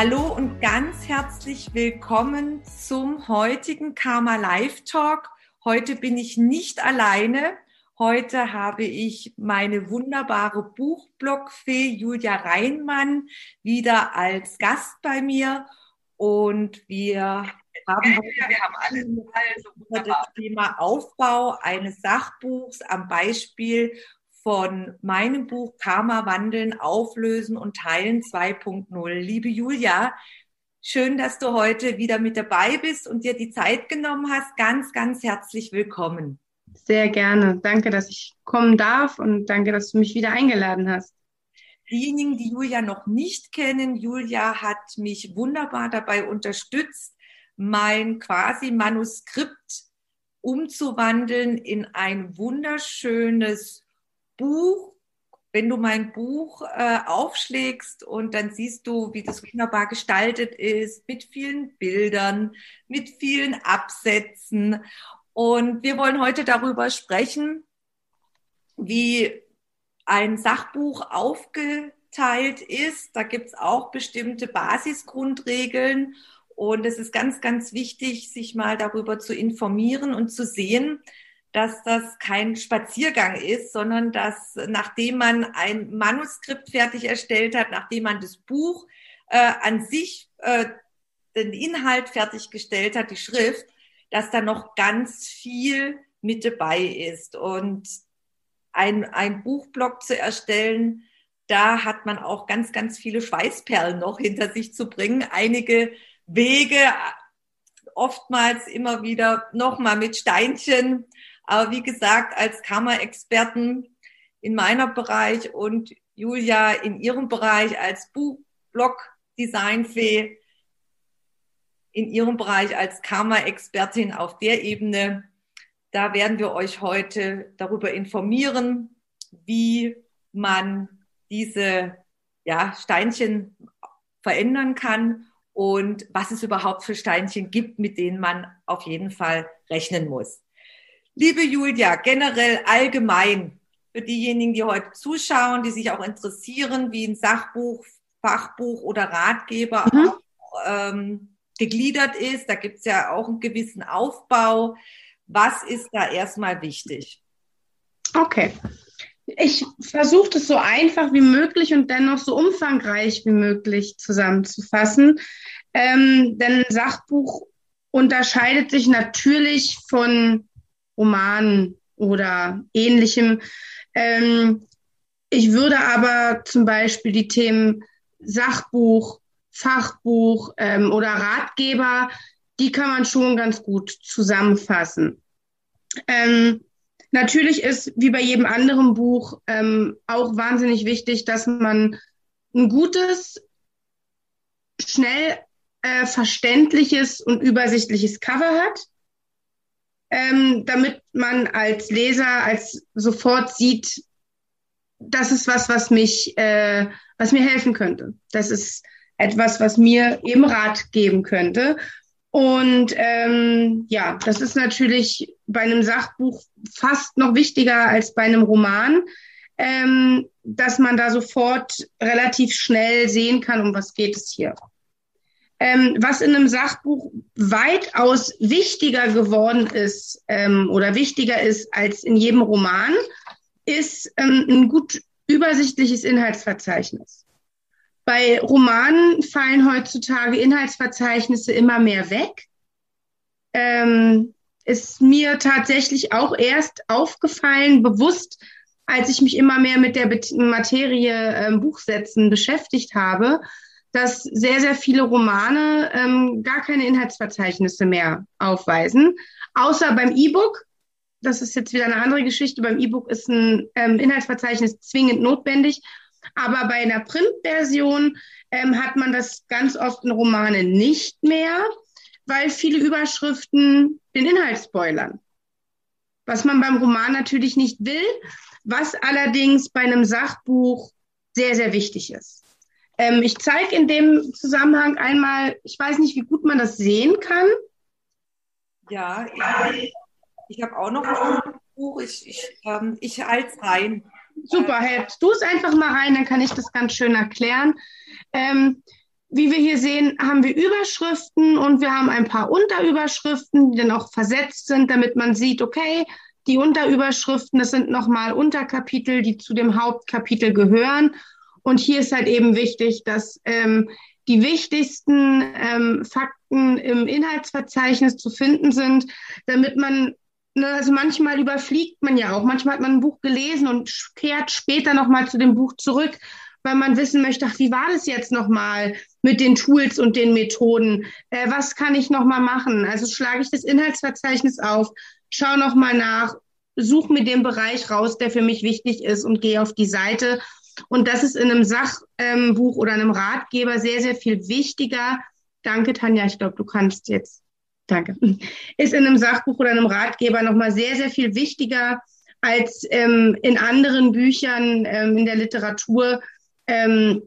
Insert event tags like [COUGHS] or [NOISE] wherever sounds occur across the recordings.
Hallo und ganz herzlich willkommen zum heutigen Karma Live Talk. Heute bin ich nicht alleine. Heute habe ich meine wunderbare Buchblockfee Julia Reinmann wieder als Gast bei mir und wir haben, heute wir haben alle über das Thema Aufbau eines Sachbuchs am Beispiel von meinem Buch Karma wandeln, auflösen und teilen 2.0. Liebe Julia, schön, dass du heute wieder mit dabei bist und dir die Zeit genommen hast. Ganz, ganz herzlich willkommen. Sehr gerne. Danke, dass ich kommen darf und danke, dass du mich wieder eingeladen hast. Diejenigen, die Julia noch nicht kennen, Julia hat mich wunderbar dabei unterstützt, mein quasi Manuskript umzuwandeln in ein wunderschönes Buch, wenn du mein Buch äh, aufschlägst und dann siehst du, wie das wunderbar gestaltet ist, mit vielen Bildern, mit vielen Absätzen. Und wir wollen heute darüber sprechen, wie ein Sachbuch aufgeteilt ist. Da gibt es auch bestimmte Basisgrundregeln. Und es ist ganz, ganz wichtig, sich mal darüber zu informieren und zu sehen, dass das kein Spaziergang ist, sondern dass nachdem man ein Manuskript fertig erstellt hat, nachdem man das Buch äh, an sich, äh, den Inhalt fertiggestellt hat, die Schrift, dass da noch ganz viel mit dabei ist. Und ein, ein Buchblock zu erstellen, da hat man auch ganz, ganz viele Schweißperlen noch hinter sich zu bringen. Einige Wege, oftmals immer wieder nochmal mit Steinchen aber wie gesagt, als Kammerexperten in meiner Bereich und Julia in ihrem Bereich als Buchblog-Designfee, in ihrem Bereich als Karma-Expertin auf der Ebene. Da werden wir euch heute darüber informieren, wie man diese ja, Steinchen verändern kann und was es überhaupt für Steinchen gibt, mit denen man auf jeden Fall rechnen muss. Liebe Julia, generell allgemein für diejenigen, die heute zuschauen, die sich auch interessieren, wie ein Sachbuch, Fachbuch oder Ratgeber mhm. auch, ähm, gegliedert ist. Da gibt es ja auch einen gewissen Aufbau. Was ist da erstmal wichtig? Okay. Ich versuche es so einfach wie möglich und dennoch so umfangreich wie möglich zusammenzufassen. Ähm, denn ein Sachbuch unterscheidet sich natürlich von Romanen oder ähnlichem. Ähm, ich würde aber zum Beispiel die Themen Sachbuch, Fachbuch ähm, oder Ratgeber, die kann man schon ganz gut zusammenfassen. Ähm, natürlich ist, wie bei jedem anderen Buch, ähm, auch wahnsinnig wichtig, dass man ein gutes, schnell äh, verständliches und übersichtliches Cover hat ähm, damit man als Leser als sofort sieht, das ist was, was mich, äh, was mir helfen könnte. Das ist etwas, was mir eben Rat geben könnte. Und ähm, ja, das ist natürlich bei einem Sachbuch fast noch wichtiger als bei einem Roman, ähm, dass man da sofort relativ schnell sehen kann, um was geht es hier. Ähm, was in einem Sachbuch weitaus wichtiger geworden ist ähm, oder wichtiger ist als in jedem Roman, ist ähm, ein gut übersichtliches Inhaltsverzeichnis. Bei Romanen fallen heutzutage Inhaltsverzeichnisse immer mehr weg. Ähm, ist mir tatsächlich auch erst aufgefallen, bewusst, als ich mich immer mehr mit der Materie äh, Buchsetzen beschäftigt habe, dass sehr, sehr viele Romane ähm, gar keine Inhaltsverzeichnisse mehr aufweisen, außer beim E-Book. Das ist jetzt wieder eine andere Geschichte. Beim E-Book ist ein ähm, Inhaltsverzeichnis zwingend notwendig. Aber bei einer Printversion ähm, hat man das ganz oft in Romanen nicht mehr, weil viele Überschriften den Inhalt spoilern. Was man beim Roman natürlich nicht will, was allerdings bei einem Sachbuch sehr, sehr wichtig ist. Ähm, ich zeige in dem Zusammenhang einmal, ich weiß nicht, wie gut man das sehen kann. Ja, ich, ich habe auch noch ein Buch. Ich, ich, ähm, ich halte es rein. Super, hältst du es einfach mal rein, dann kann ich das ganz schön erklären. Ähm, wie wir hier sehen, haben wir Überschriften und wir haben ein paar Unterüberschriften, die dann auch versetzt sind, damit man sieht, okay, die Unterüberschriften, das sind nochmal Unterkapitel, die zu dem Hauptkapitel gehören. Und hier ist halt eben wichtig, dass ähm, die wichtigsten ähm, Fakten im Inhaltsverzeichnis zu finden sind, damit man, ne, also manchmal überfliegt man ja auch, manchmal hat man ein Buch gelesen und kehrt später nochmal zu dem Buch zurück, weil man wissen möchte, ach, wie war das jetzt nochmal mit den Tools und den Methoden? Äh, was kann ich nochmal machen? Also schlage ich das Inhaltsverzeichnis auf, schaue nochmal nach, suche mir den Bereich raus, der für mich wichtig ist und gehe auf die Seite und das ist in einem Sachbuch ähm, oder einem Ratgeber sehr, sehr viel wichtiger. Danke, Tanja. Ich glaube, du kannst jetzt. Danke. Ist in einem Sachbuch oder einem Ratgeber nochmal sehr, sehr viel wichtiger als ähm, in anderen Büchern ähm, in der Literatur, ähm,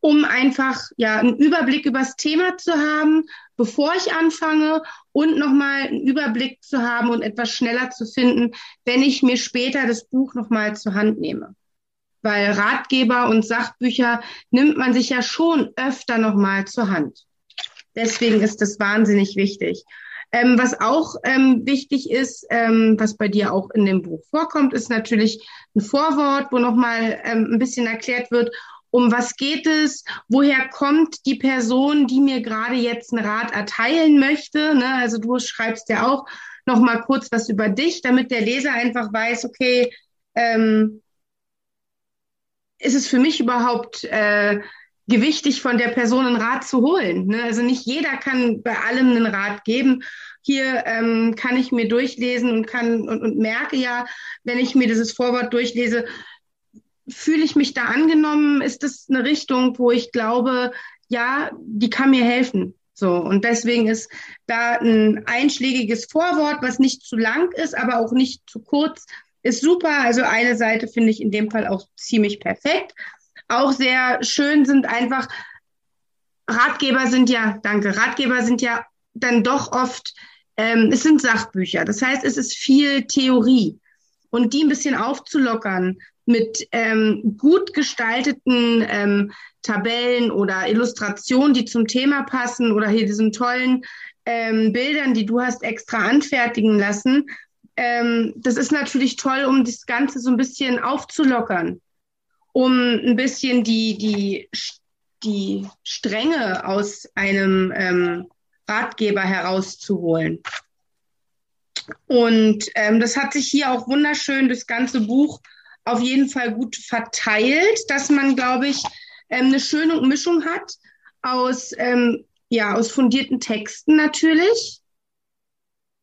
um einfach ja einen Überblick über das Thema zu haben, bevor ich anfange und nochmal einen Überblick zu haben und etwas schneller zu finden, wenn ich mir später das Buch nochmal zur Hand nehme weil Ratgeber und Sachbücher nimmt man sich ja schon öfter nochmal zur Hand. Deswegen ist das wahnsinnig wichtig. Ähm, was auch ähm, wichtig ist, ähm, was bei dir auch in dem Buch vorkommt, ist natürlich ein Vorwort, wo nochmal ähm, ein bisschen erklärt wird, um was geht es, woher kommt die Person, die mir gerade jetzt einen Rat erteilen möchte. Ne? Also du schreibst ja auch nochmal kurz was über dich, damit der Leser einfach weiß, okay, ähm, ist es für mich überhaupt äh, gewichtig, von der Person einen Rat zu holen. Ne? Also nicht jeder kann bei allem einen Rat geben. Hier ähm, kann ich mir durchlesen und kann und, und merke ja, wenn ich mir dieses Vorwort durchlese, fühle ich mich da angenommen? Ist das eine Richtung, wo ich glaube, ja, die kann mir helfen? So, und deswegen ist da ein einschlägiges Vorwort, was nicht zu lang ist, aber auch nicht zu kurz, ist super. Also eine Seite finde ich in dem Fall auch ziemlich perfekt. Auch sehr schön sind einfach Ratgeber sind ja, danke, Ratgeber sind ja dann doch oft, ähm, es sind Sachbücher. Das heißt, es ist viel Theorie. Und die ein bisschen aufzulockern mit ähm, gut gestalteten ähm, Tabellen oder Illustrationen, die zum Thema passen oder hier diesen tollen ähm, Bildern, die du hast extra anfertigen lassen, ähm, das ist natürlich toll, um das Ganze so ein bisschen aufzulockern, um ein bisschen die, die, die Stränge aus einem ähm, Ratgeber herauszuholen. Und ähm, das hat sich hier auch wunderschön, das ganze Buch auf jeden Fall gut verteilt, dass man, glaube ich, ähm, eine schöne Mischung hat aus, ähm, ja, aus fundierten Texten natürlich,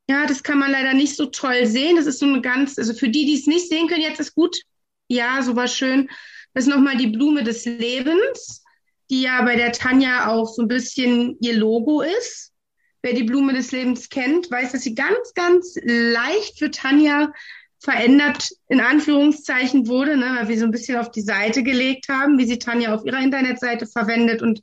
ja, das kann man leider nicht so toll sehen. Das ist so eine ganz, also für die, die es nicht sehen können, jetzt ist gut. Ja, so war schön. Das ist nochmal die Blume des Lebens, die ja bei der Tanja auch so ein bisschen ihr Logo ist. Wer die Blume des Lebens kennt, weiß, dass sie ganz, ganz leicht für Tanja verändert, in Anführungszeichen wurde, ne, weil wir so ein bisschen auf die Seite gelegt haben, wie sie Tanja auf ihrer Internetseite verwendet. Und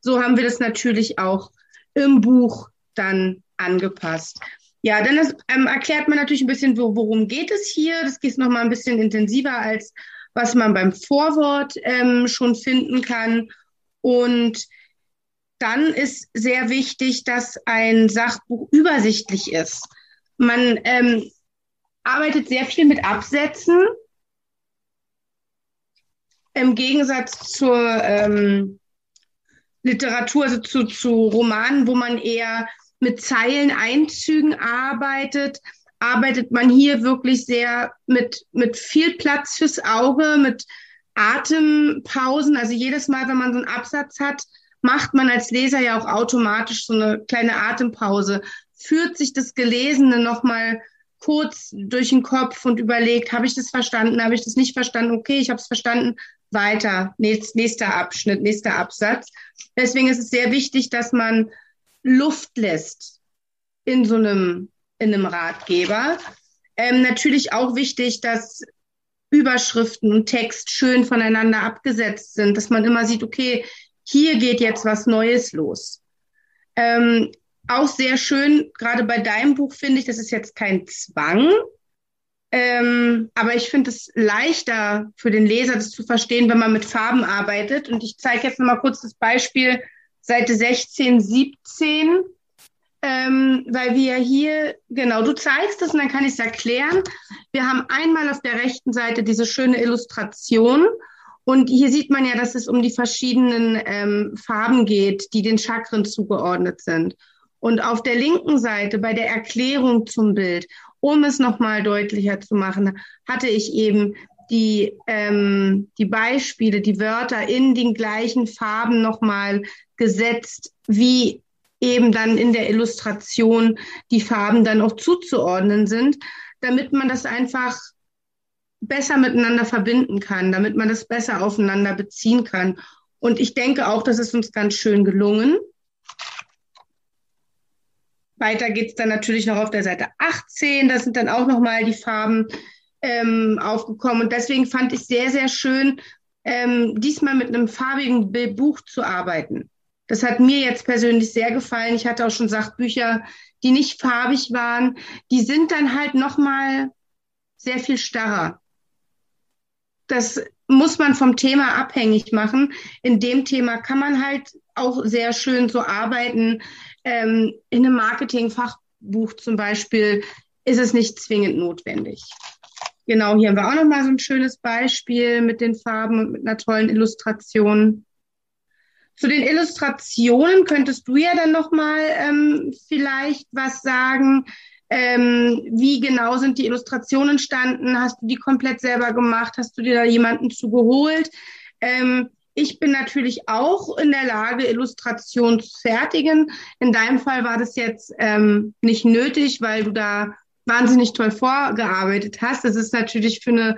so haben wir das natürlich auch im Buch dann angepasst. Ja, dann ist, ähm, erklärt man natürlich ein bisschen, worum geht es hier. Das geht noch mal ein bisschen intensiver als was man beim Vorwort ähm, schon finden kann. Und dann ist sehr wichtig, dass ein Sachbuch übersichtlich ist. Man ähm, arbeitet sehr viel mit Absätzen. Im Gegensatz zur ähm, Literatur, also zu, zu Romanen, wo man eher mit Zeileneinzügen arbeitet, arbeitet man hier wirklich sehr mit, mit viel Platz fürs Auge, mit Atempausen. Also jedes Mal, wenn man so einen Absatz hat, macht man als Leser ja auch automatisch so eine kleine Atempause, führt sich das Gelesene nochmal kurz durch den Kopf und überlegt, habe ich das verstanden, habe ich das nicht verstanden, okay, ich habe es verstanden, weiter, nächster Abschnitt, nächster Absatz. Deswegen ist es sehr wichtig, dass man Luft lässt in so einem, in einem Ratgeber. Ähm, natürlich auch wichtig, dass Überschriften und Text schön voneinander abgesetzt sind, dass man immer sieht, okay, hier geht jetzt was Neues los. Ähm, auch sehr schön, gerade bei deinem Buch finde ich, das ist jetzt kein Zwang, ähm, aber ich finde es leichter für den Leser, das zu verstehen, wenn man mit Farben arbeitet. Und ich zeige jetzt nochmal kurz das Beispiel Seite 16, 17, ähm, weil wir hier, genau, du zeigst es und dann kann ich es erklären. Wir haben einmal auf der rechten Seite diese schöne Illustration. Und hier sieht man ja, dass es um die verschiedenen ähm, Farben geht, die den Chakren zugeordnet sind. Und auf der linken Seite bei der Erklärung zum Bild um es nochmal deutlicher zu machen, hatte ich eben die, ähm, die Beispiele, die Wörter in den gleichen Farben nochmal gesetzt, wie eben dann in der Illustration die Farben dann auch zuzuordnen sind, damit man das einfach besser miteinander verbinden kann, damit man das besser aufeinander beziehen kann. Und ich denke auch, das ist uns ganz schön gelungen. Weiter geht's dann natürlich noch auf der Seite 18. Da sind dann auch nochmal die Farben ähm, aufgekommen. Und deswegen fand ich sehr, sehr schön, ähm, diesmal mit einem farbigen Buch zu arbeiten. Das hat mir jetzt persönlich sehr gefallen. Ich hatte auch schon Sachbücher, die nicht farbig waren. Die sind dann halt nochmal sehr viel starrer. Das muss man vom Thema abhängig machen. In dem Thema kann man halt auch sehr schön so arbeiten, ähm, in einem Marketingfachbuch zum Beispiel ist es nicht zwingend notwendig. Genau, hier haben wir auch nochmal so ein schönes Beispiel mit den Farben und mit einer tollen Illustration. Zu den Illustrationen könntest du ja dann nochmal ähm, vielleicht was sagen. Ähm, wie genau sind die Illustrationen entstanden? Hast du die komplett selber gemacht? Hast du dir da jemanden zugeholt? Ähm, ich bin natürlich auch in der Lage, Illustrationen zu fertigen. In deinem Fall war das jetzt ähm, nicht nötig, weil du da wahnsinnig toll vorgearbeitet hast. Das ist natürlich für eine,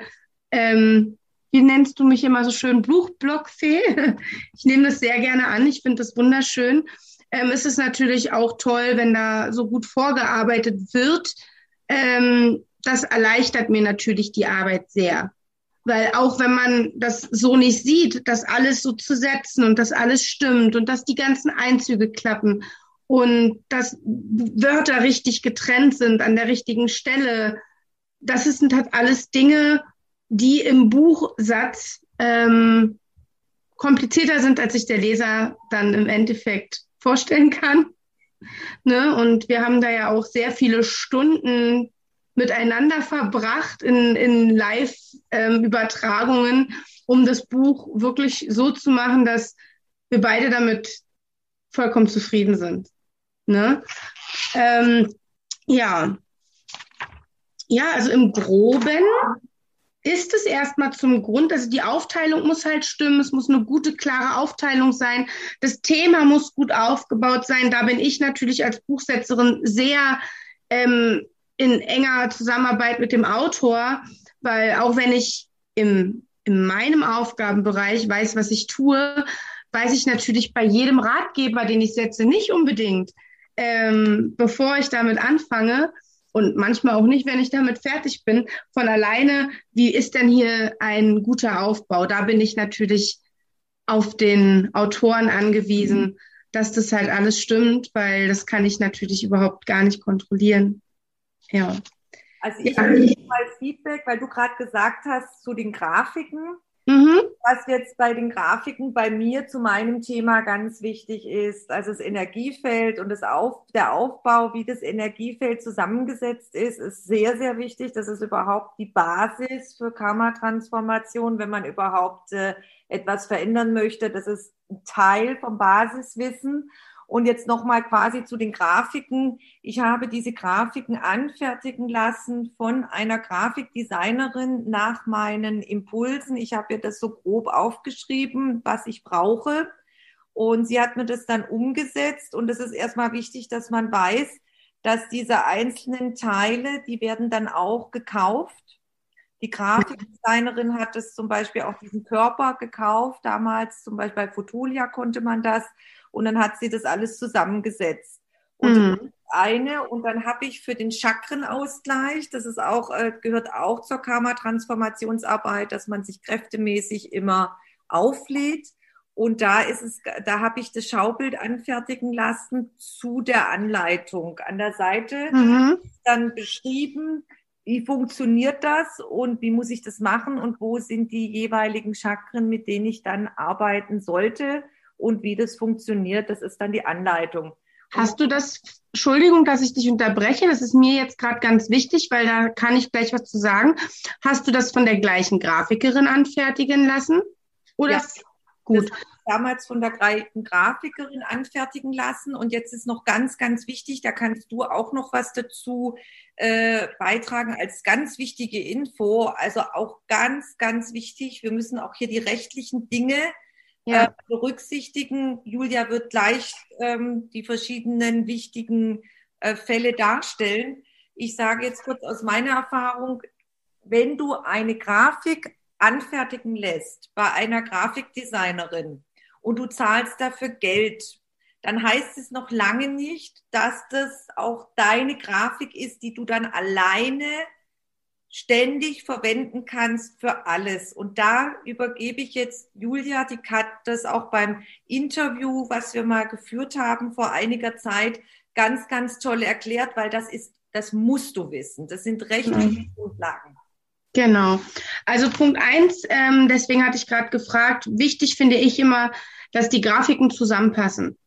ähm, wie nennst du mich immer so schön, Buchblockfee? [LAUGHS] Ich nehme das sehr gerne an. Ich finde das wunderschön. Ähm, es ist natürlich auch toll, wenn da so gut vorgearbeitet wird. Ähm, das erleichtert mir natürlich die Arbeit sehr. Weil auch wenn man das so nicht sieht, das alles so zu setzen und das alles stimmt und dass die ganzen Einzüge klappen und dass Wörter richtig getrennt sind an der richtigen Stelle, das sind halt alles Dinge, die im Buchsatz ähm, komplizierter sind, als sich der Leser dann im Endeffekt vorstellen kann. Ne? Und wir haben da ja auch sehr viele Stunden miteinander verbracht in, in Live-Übertragungen, ähm, um das Buch wirklich so zu machen, dass wir beide damit vollkommen zufrieden sind. Ne? Ähm, ja. Ja, also im Groben ist es erstmal zum Grund, also die Aufteilung muss halt stimmen, es muss eine gute, klare Aufteilung sein, das Thema muss gut aufgebaut sein. Da bin ich natürlich als Buchsetzerin sehr ähm, in enger Zusammenarbeit mit dem Autor, weil auch wenn ich im, in meinem Aufgabenbereich weiß, was ich tue, weiß ich natürlich bei jedem Ratgeber, den ich setze, nicht unbedingt, ähm, bevor ich damit anfange und manchmal auch nicht, wenn ich damit fertig bin, von alleine, wie ist denn hier ein guter Aufbau? Da bin ich natürlich auf den Autoren angewiesen, dass das halt alles stimmt, weil das kann ich natürlich überhaupt gar nicht kontrollieren. Ja. Also ich ja. habe mal Feedback, weil du gerade gesagt hast zu den Grafiken. Mhm. Was jetzt bei den Grafiken bei mir zu meinem Thema ganz wichtig ist, also das Energiefeld und das Auf, der Aufbau, wie das Energiefeld zusammengesetzt ist, ist sehr, sehr wichtig. Das ist überhaupt die Basis für Karma-Transformation, wenn man überhaupt äh, etwas verändern möchte. Das ist ein Teil vom Basiswissen. Und jetzt nochmal quasi zu den Grafiken. Ich habe diese Grafiken anfertigen lassen von einer Grafikdesignerin nach meinen Impulsen. Ich habe ihr das so grob aufgeschrieben, was ich brauche. Und sie hat mir das dann umgesetzt. Und es ist erstmal wichtig, dass man weiß, dass diese einzelnen Teile, die werden dann auch gekauft. Die Grafikdesignerin hat es zum Beispiel auch diesen Körper gekauft. Damals zum Beispiel bei Fotolia konnte man das. Und dann hat sie das alles zusammengesetzt. Und mhm. eine, und dann habe ich für den Chakrenausgleich, das ist auch, äh, gehört auch zur Karma-Transformationsarbeit, dass man sich kräftemäßig immer auflädt. Und da ist es, da habe ich das Schaubild anfertigen lassen zu der Anleitung. An der Seite mhm. dann beschrieben, wie funktioniert das und wie muss ich das machen und wo sind die jeweiligen Chakren, mit denen ich dann arbeiten sollte und wie das funktioniert. Das ist dann die Anleitung. Hast du das, Entschuldigung, dass ich dich unterbreche, das ist mir jetzt gerade ganz wichtig, weil da kann ich gleich was zu sagen. Hast du das von der gleichen Grafikerin anfertigen lassen? Oder? Ja. Gut. damals von der gleichen Grafikerin anfertigen lassen und jetzt ist noch ganz, ganz wichtig, da kannst du auch noch was dazu äh, beitragen als ganz wichtige Info. Also auch ganz, ganz wichtig, wir müssen auch hier die rechtlichen Dinge ja. äh, berücksichtigen. Julia wird gleich ähm, die verschiedenen wichtigen äh, Fälle darstellen. Ich sage jetzt kurz aus meiner Erfahrung, wenn du eine Grafik anfertigen lässt bei einer Grafikdesignerin und du zahlst dafür Geld, dann heißt es noch lange nicht, dass das auch deine Grafik ist, die du dann alleine ständig verwenden kannst für alles. Und da übergebe ich jetzt Julia, die hat das auch beim Interview, was wir mal geführt haben vor einiger Zeit, ganz, ganz toll erklärt, weil das ist, das musst du wissen. Das sind rechtliche mhm. Grundlagen. Genau. Also Punkt eins, ähm, deswegen hatte ich gerade gefragt, wichtig finde ich immer, dass die Grafiken zusammenpassen.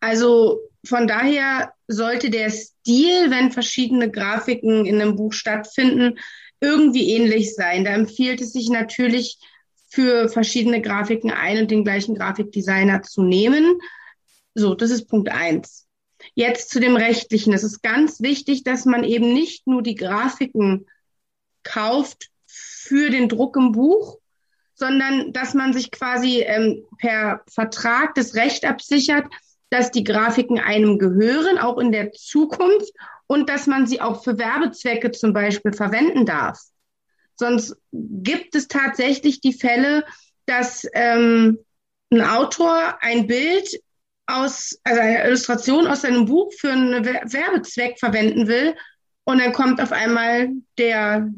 Also von daher sollte der Stil, wenn verschiedene Grafiken in einem Buch stattfinden, irgendwie ähnlich sein. Da empfiehlt es sich natürlich für verschiedene Grafiken ein und den gleichen Grafikdesigner zu nehmen. So, das ist Punkt eins. Jetzt zu dem Rechtlichen. Es ist ganz wichtig, dass man eben nicht nur die Grafiken kauft für den Druck im Buch, sondern dass man sich quasi ähm, per Vertrag das Recht absichert, dass die Grafiken einem gehören, auch in der Zukunft, und dass man sie auch für Werbezwecke zum Beispiel verwenden darf. Sonst gibt es tatsächlich die Fälle, dass ähm, ein Autor ein Bild aus, also eine Illustration aus seinem Buch für einen Werbezweck verwenden will und dann kommt auf einmal der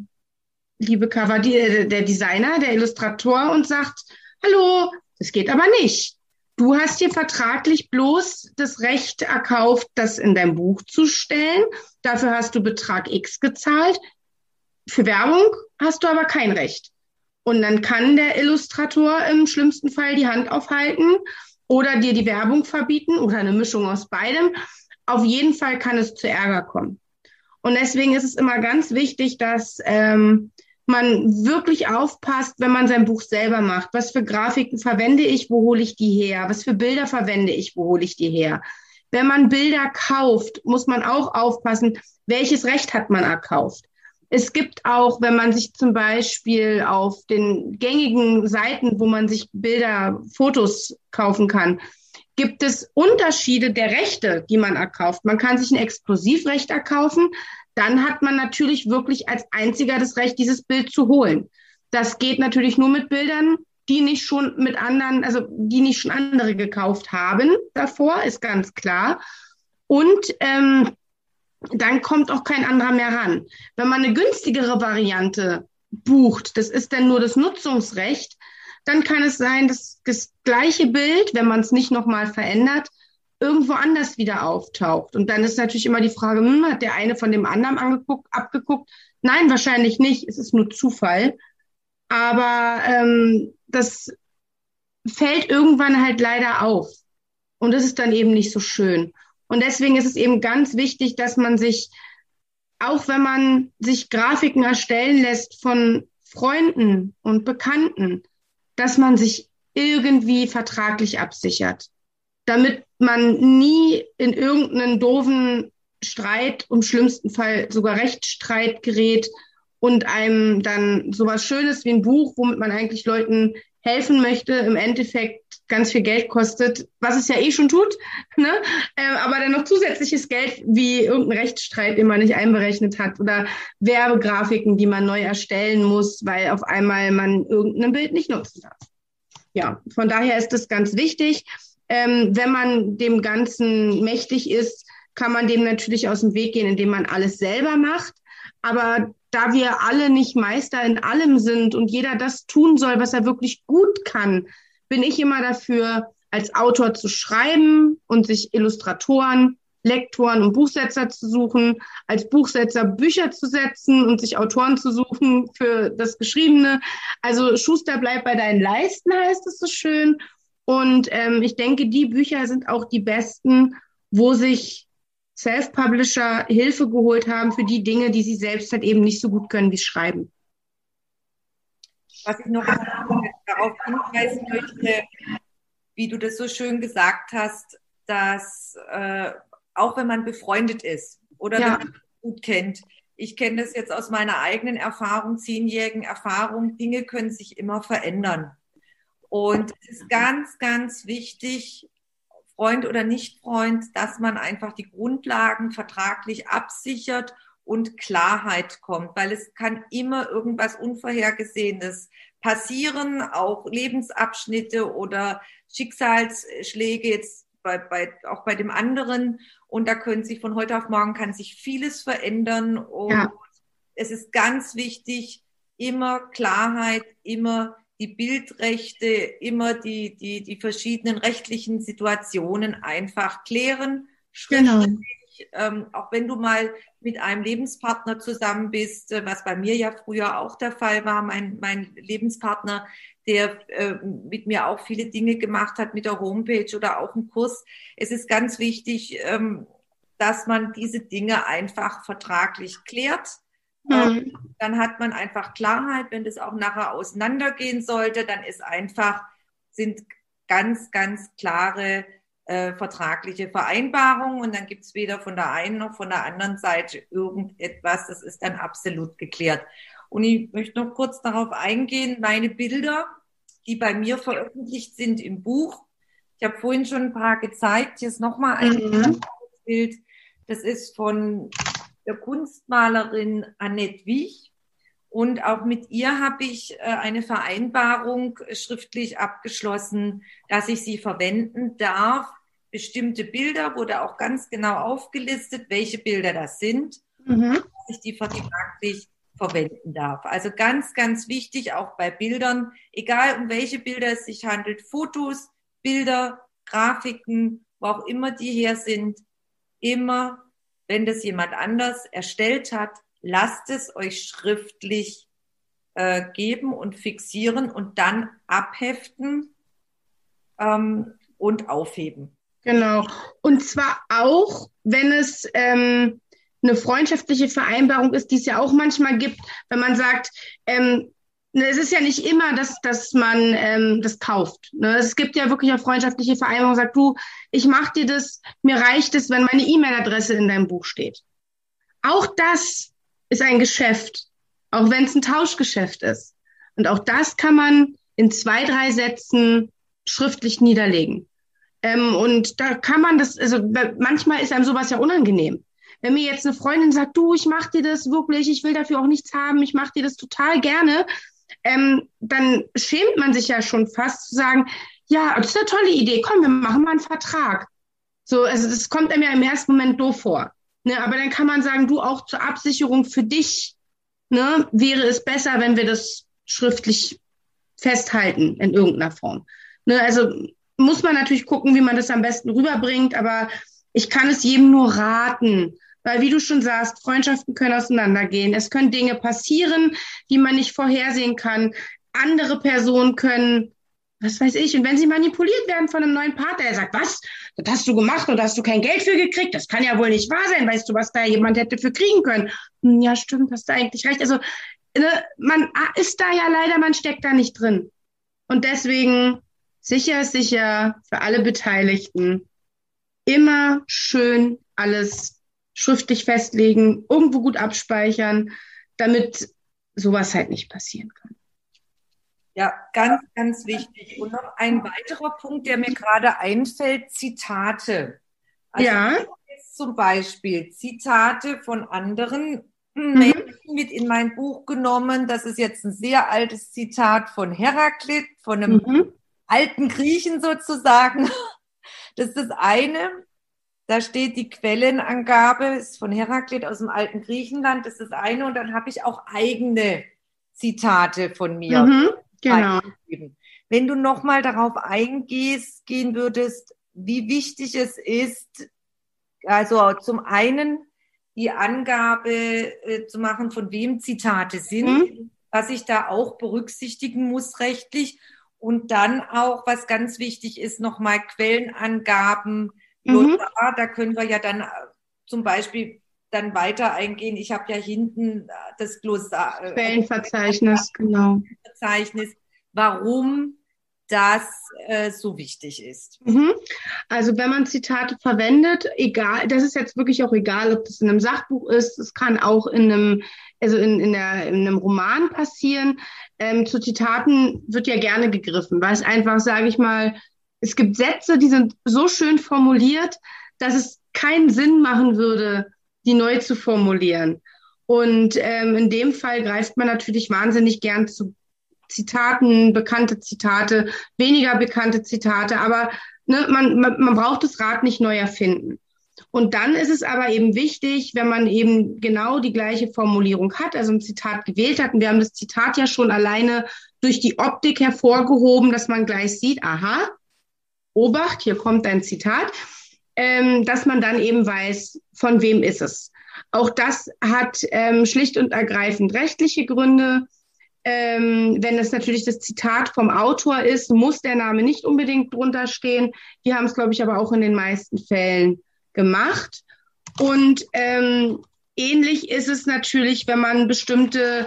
liebe Cover, die, der Designer, der Illustrator und sagt, hallo, das geht aber nicht. Du hast hier vertraglich bloß das Recht erkauft, das in dein Buch zu stellen. Dafür hast du Betrag X gezahlt. Für Werbung hast du aber kein Recht. Und dann kann der Illustrator im schlimmsten Fall die Hand aufhalten oder dir die Werbung verbieten oder eine Mischung aus beidem. Auf jeden Fall kann es zu Ärger kommen. Und deswegen ist es immer ganz wichtig, dass ähm, man wirklich aufpasst, wenn man sein Buch selber macht. Was für Grafiken verwende ich, wo hole ich die her? Was für Bilder verwende ich, wo hole ich die her? Wenn man Bilder kauft, muss man auch aufpassen, welches Recht hat man erkauft. Es gibt auch, wenn man sich zum Beispiel auf den gängigen Seiten, wo man sich Bilder, Fotos kaufen kann, gibt es Unterschiede der Rechte, die man erkauft. Man kann sich ein Exklusivrecht erkaufen dann hat man natürlich wirklich als einziger das Recht, dieses Bild zu holen. Das geht natürlich nur mit Bildern, die nicht schon mit anderen, also die nicht schon andere gekauft haben davor, ist ganz klar. Und ähm, dann kommt auch kein anderer mehr ran. Wenn man eine günstigere Variante bucht, das ist dann nur das Nutzungsrecht, dann kann es sein, dass das gleiche Bild, wenn man es nicht nochmal verändert, irgendwo anders wieder auftaucht. Und dann ist natürlich immer die Frage, hm, hat der eine von dem anderen angeguckt, abgeguckt? Nein, wahrscheinlich nicht. Es ist nur Zufall. Aber ähm, das fällt irgendwann halt leider auf. Und das ist dann eben nicht so schön. Und deswegen ist es eben ganz wichtig, dass man sich, auch wenn man sich Grafiken erstellen lässt von Freunden und Bekannten, dass man sich irgendwie vertraglich absichert damit man nie in irgendeinen doofen Streit, im schlimmsten Fall sogar Rechtsstreit gerät und einem dann sowas Schönes wie ein Buch, womit man eigentlich Leuten helfen möchte, im Endeffekt ganz viel Geld kostet, was es ja eh schon tut, [LAUGHS] ne? Ähm, aber dann noch zusätzliches Geld wie irgendein Rechtsstreit, den man nicht einberechnet hat oder Werbegrafiken, die man neu erstellen muss, weil auf einmal man irgendein Bild nicht nutzen darf. Ja, von daher ist es ganz wichtig. Ähm, wenn man dem Ganzen mächtig ist, kann man dem natürlich aus dem Weg gehen, indem man alles selber macht. Aber da wir alle nicht Meister in allem sind und jeder das tun soll, was er wirklich gut kann, bin ich immer dafür, als Autor zu schreiben und sich Illustratoren, Lektoren und Buchsetzer zu suchen, als Buchsetzer Bücher zu setzen und sich Autoren zu suchen für das Geschriebene. Also Schuster bleibt bei deinen Leisten, heißt es so schön. Und ähm, ich denke, die Bücher sind auch die besten, wo sich Self-Publisher Hilfe geholt haben für die Dinge, die sie selbst halt eben nicht so gut können wie Schreiben. Was ich noch darauf hinweisen möchte, wie du das so schön gesagt hast, dass äh, auch wenn man befreundet ist oder ja. wenn man gut kennt, ich kenne das jetzt aus meiner eigenen Erfahrung, zehnjährigen Erfahrung, Dinge können sich immer verändern. Und es ist ganz, ganz wichtig, Freund oder Nicht-Freund, dass man einfach die Grundlagen vertraglich absichert und Klarheit kommt, weil es kann immer irgendwas Unvorhergesehenes passieren, auch Lebensabschnitte oder Schicksalsschläge jetzt bei, bei, auch bei dem anderen. Und da können sich von heute auf morgen kann sich vieles verändern. Und ja. es ist ganz wichtig, immer Klarheit, immer die Bildrechte, immer die, die, die verschiedenen rechtlichen Situationen einfach klären. Genau. Ähm, auch wenn du mal mit einem Lebenspartner zusammen bist, äh, was bei mir ja früher auch der Fall war, mein, mein Lebenspartner, der äh, mit mir auch viele Dinge gemacht hat mit der Homepage oder auch im Kurs. Es ist ganz wichtig, ähm, dass man diese Dinge einfach vertraglich klärt Mhm. Dann hat man einfach Klarheit, wenn das auch nachher auseinandergehen sollte, dann ist einfach, sind ganz, ganz klare äh, vertragliche Vereinbarungen und dann gibt es weder von der einen noch von der anderen Seite irgendetwas, das ist dann absolut geklärt. Und ich möchte noch kurz darauf eingehen, meine Bilder, die bei mir veröffentlicht sind im Buch. Ich habe vorhin schon ein paar gezeigt. Hier ist nochmal ein mhm. Bild. Das ist von der Kunstmalerin Annette Wich. Und auch mit ihr habe ich äh, eine Vereinbarung schriftlich abgeschlossen, dass ich sie verwenden darf. Bestimmte Bilder wurde auch ganz genau aufgelistet, welche Bilder das sind, mhm. dass ich die vertraglich verwenden darf. Also ganz, ganz wichtig, auch bei Bildern, egal um welche Bilder es sich handelt, Fotos, Bilder, Grafiken, wo auch immer die her sind, immer wenn das jemand anders erstellt hat, lasst es euch schriftlich äh, geben und fixieren und dann abheften ähm, und aufheben. Genau. Und zwar auch, wenn es ähm, eine freundschaftliche Vereinbarung ist, die es ja auch manchmal gibt, wenn man sagt, ähm, es ist ja nicht immer, dass, dass man ähm, das kauft. Ne? Es gibt ja wirklich auch freundschaftliche Vereinbarungen, sagt du, ich mach dir das, mir reicht es, wenn meine E-Mail-Adresse in deinem Buch steht. Auch das ist ein Geschäft, auch wenn es ein Tauschgeschäft ist. Und auch das kann man in zwei, drei Sätzen schriftlich niederlegen. Ähm, und da kann man das, also manchmal ist einem sowas ja unangenehm. Wenn mir jetzt eine Freundin sagt, du, ich mach dir das wirklich, ich will dafür auch nichts haben, ich mach dir das total gerne, ähm, dann schämt man sich ja schon fast zu sagen, ja, das ist eine tolle Idee, komm, wir machen mal einen Vertrag. So, also das kommt einem ja im ersten Moment doof vor. Ne? Aber dann kann man sagen, du auch zur Absicherung für dich, ne, wäre es besser, wenn wir das schriftlich festhalten in irgendeiner Form. Ne? Also muss man natürlich gucken, wie man das am besten rüberbringt, aber ich kann es jedem nur raten, weil, wie du schon sagst, Freundschaften können auseinandergehen. Es können Dinge passieren, die man nicht vorhersehen kann. Andere Personen können, was weiß ich, und wenn sie manipuliert werden von einem neuen Partner, der sagt, was, das hast du gemacht oder hast du kein Geld für gekriegt? Das kann ja wohl nicht wahr sein. Weißt du, was da jemand hätte für kriegen können? Hm, ja, stimmt, hast du eigentlich recht. Also, ne, man ist da ja leider, man steckt da nicht drin. Und deswegen, sicher ist sicher für alle Beteiligten, immer schön alles schriftlich festlegen, irgendwo gut abspeichern, damit sowas halt nicht passieren kann. Ja, ganz, ganz wichtig. Und noch ein weiterer Punkt, der mir gerade einfällt, Zitate. Also ja. Zum Beispiel Zitate von anderen mhm. Menschen mit in mein Buch genommen. Das ist jetzt ein sehr altes Zitat von Heraklit, von einem mhm. alten Griechen sozusagen. Das ist das eine. Da steht die Quellenangabe, ist von Heraklit aus dem alten Griechenland. Das ist das eine. Und dann habe ich auch eigene Zitate von mir. Mhm, genau. Wenn du nochmal darauf eingehst, gehen würdest, wie wichtig es ist, also zum einen die Angabe äh, zu machen, von wem Zitate sind, mhm. was ich da auch berücksichtigen muss rechtlich. Und dann auch, was ganz wichtig ist, nochmal Quellenangaben. Mhm. Da können wir ja dann äh, zum Beispiel dann weiter eingehen. Ich habe ja hinten äh, das Glossar. Äh, Quellenverzeichnis, genau. Verzeichnis, warum das äh, so wichtig ist. Mhm. Also wenn man Zitate verwendet, egal, das ist jetzt wirklich auch egal, ob das in einem Sachbuch ist, es kann auch in einem, also in, in, der, in einem Roman passieren. Ähm, zu Zitaten wird ja gerne gegriffen, weil es einfach, sage ich mal, es gibt Sätze, die sind so schön formuliert, dass es keinen Sinn machen würde, die neu zu formulieren. Und ähm, in dem Fall greift man natürlich wahnsinnig gern zu Zitaten, bekannte Zitate, weniger bekannte Zitate, aber ne, man, man, man braucht das Rad nicht neu erfinden. Und dann ist es aber eben wichtig, wenn man eben genau die gleiche Formulierung hat, also ein Zitat gewählt hat, und wir haben das Zitat ja schon alleine durch die Optik hervorgehoben, dass man gleich sieht, aha, Obacht, hier kommt ein Zitat, ähm, dass man dann eben weiß, von wem ist es. Auch das hat ähm, schlicht und ergreifend rechtliche Gründe. Ähm, wenn es natürlich das Zitat vom Autor ist, muss der Name nicht unbedingt drunter stehen. Die haben es, glaube ich, aber auch in den meisten Fällen gemacht. Und ähm, ähnlich ist es natürlich, wenn man bestimmte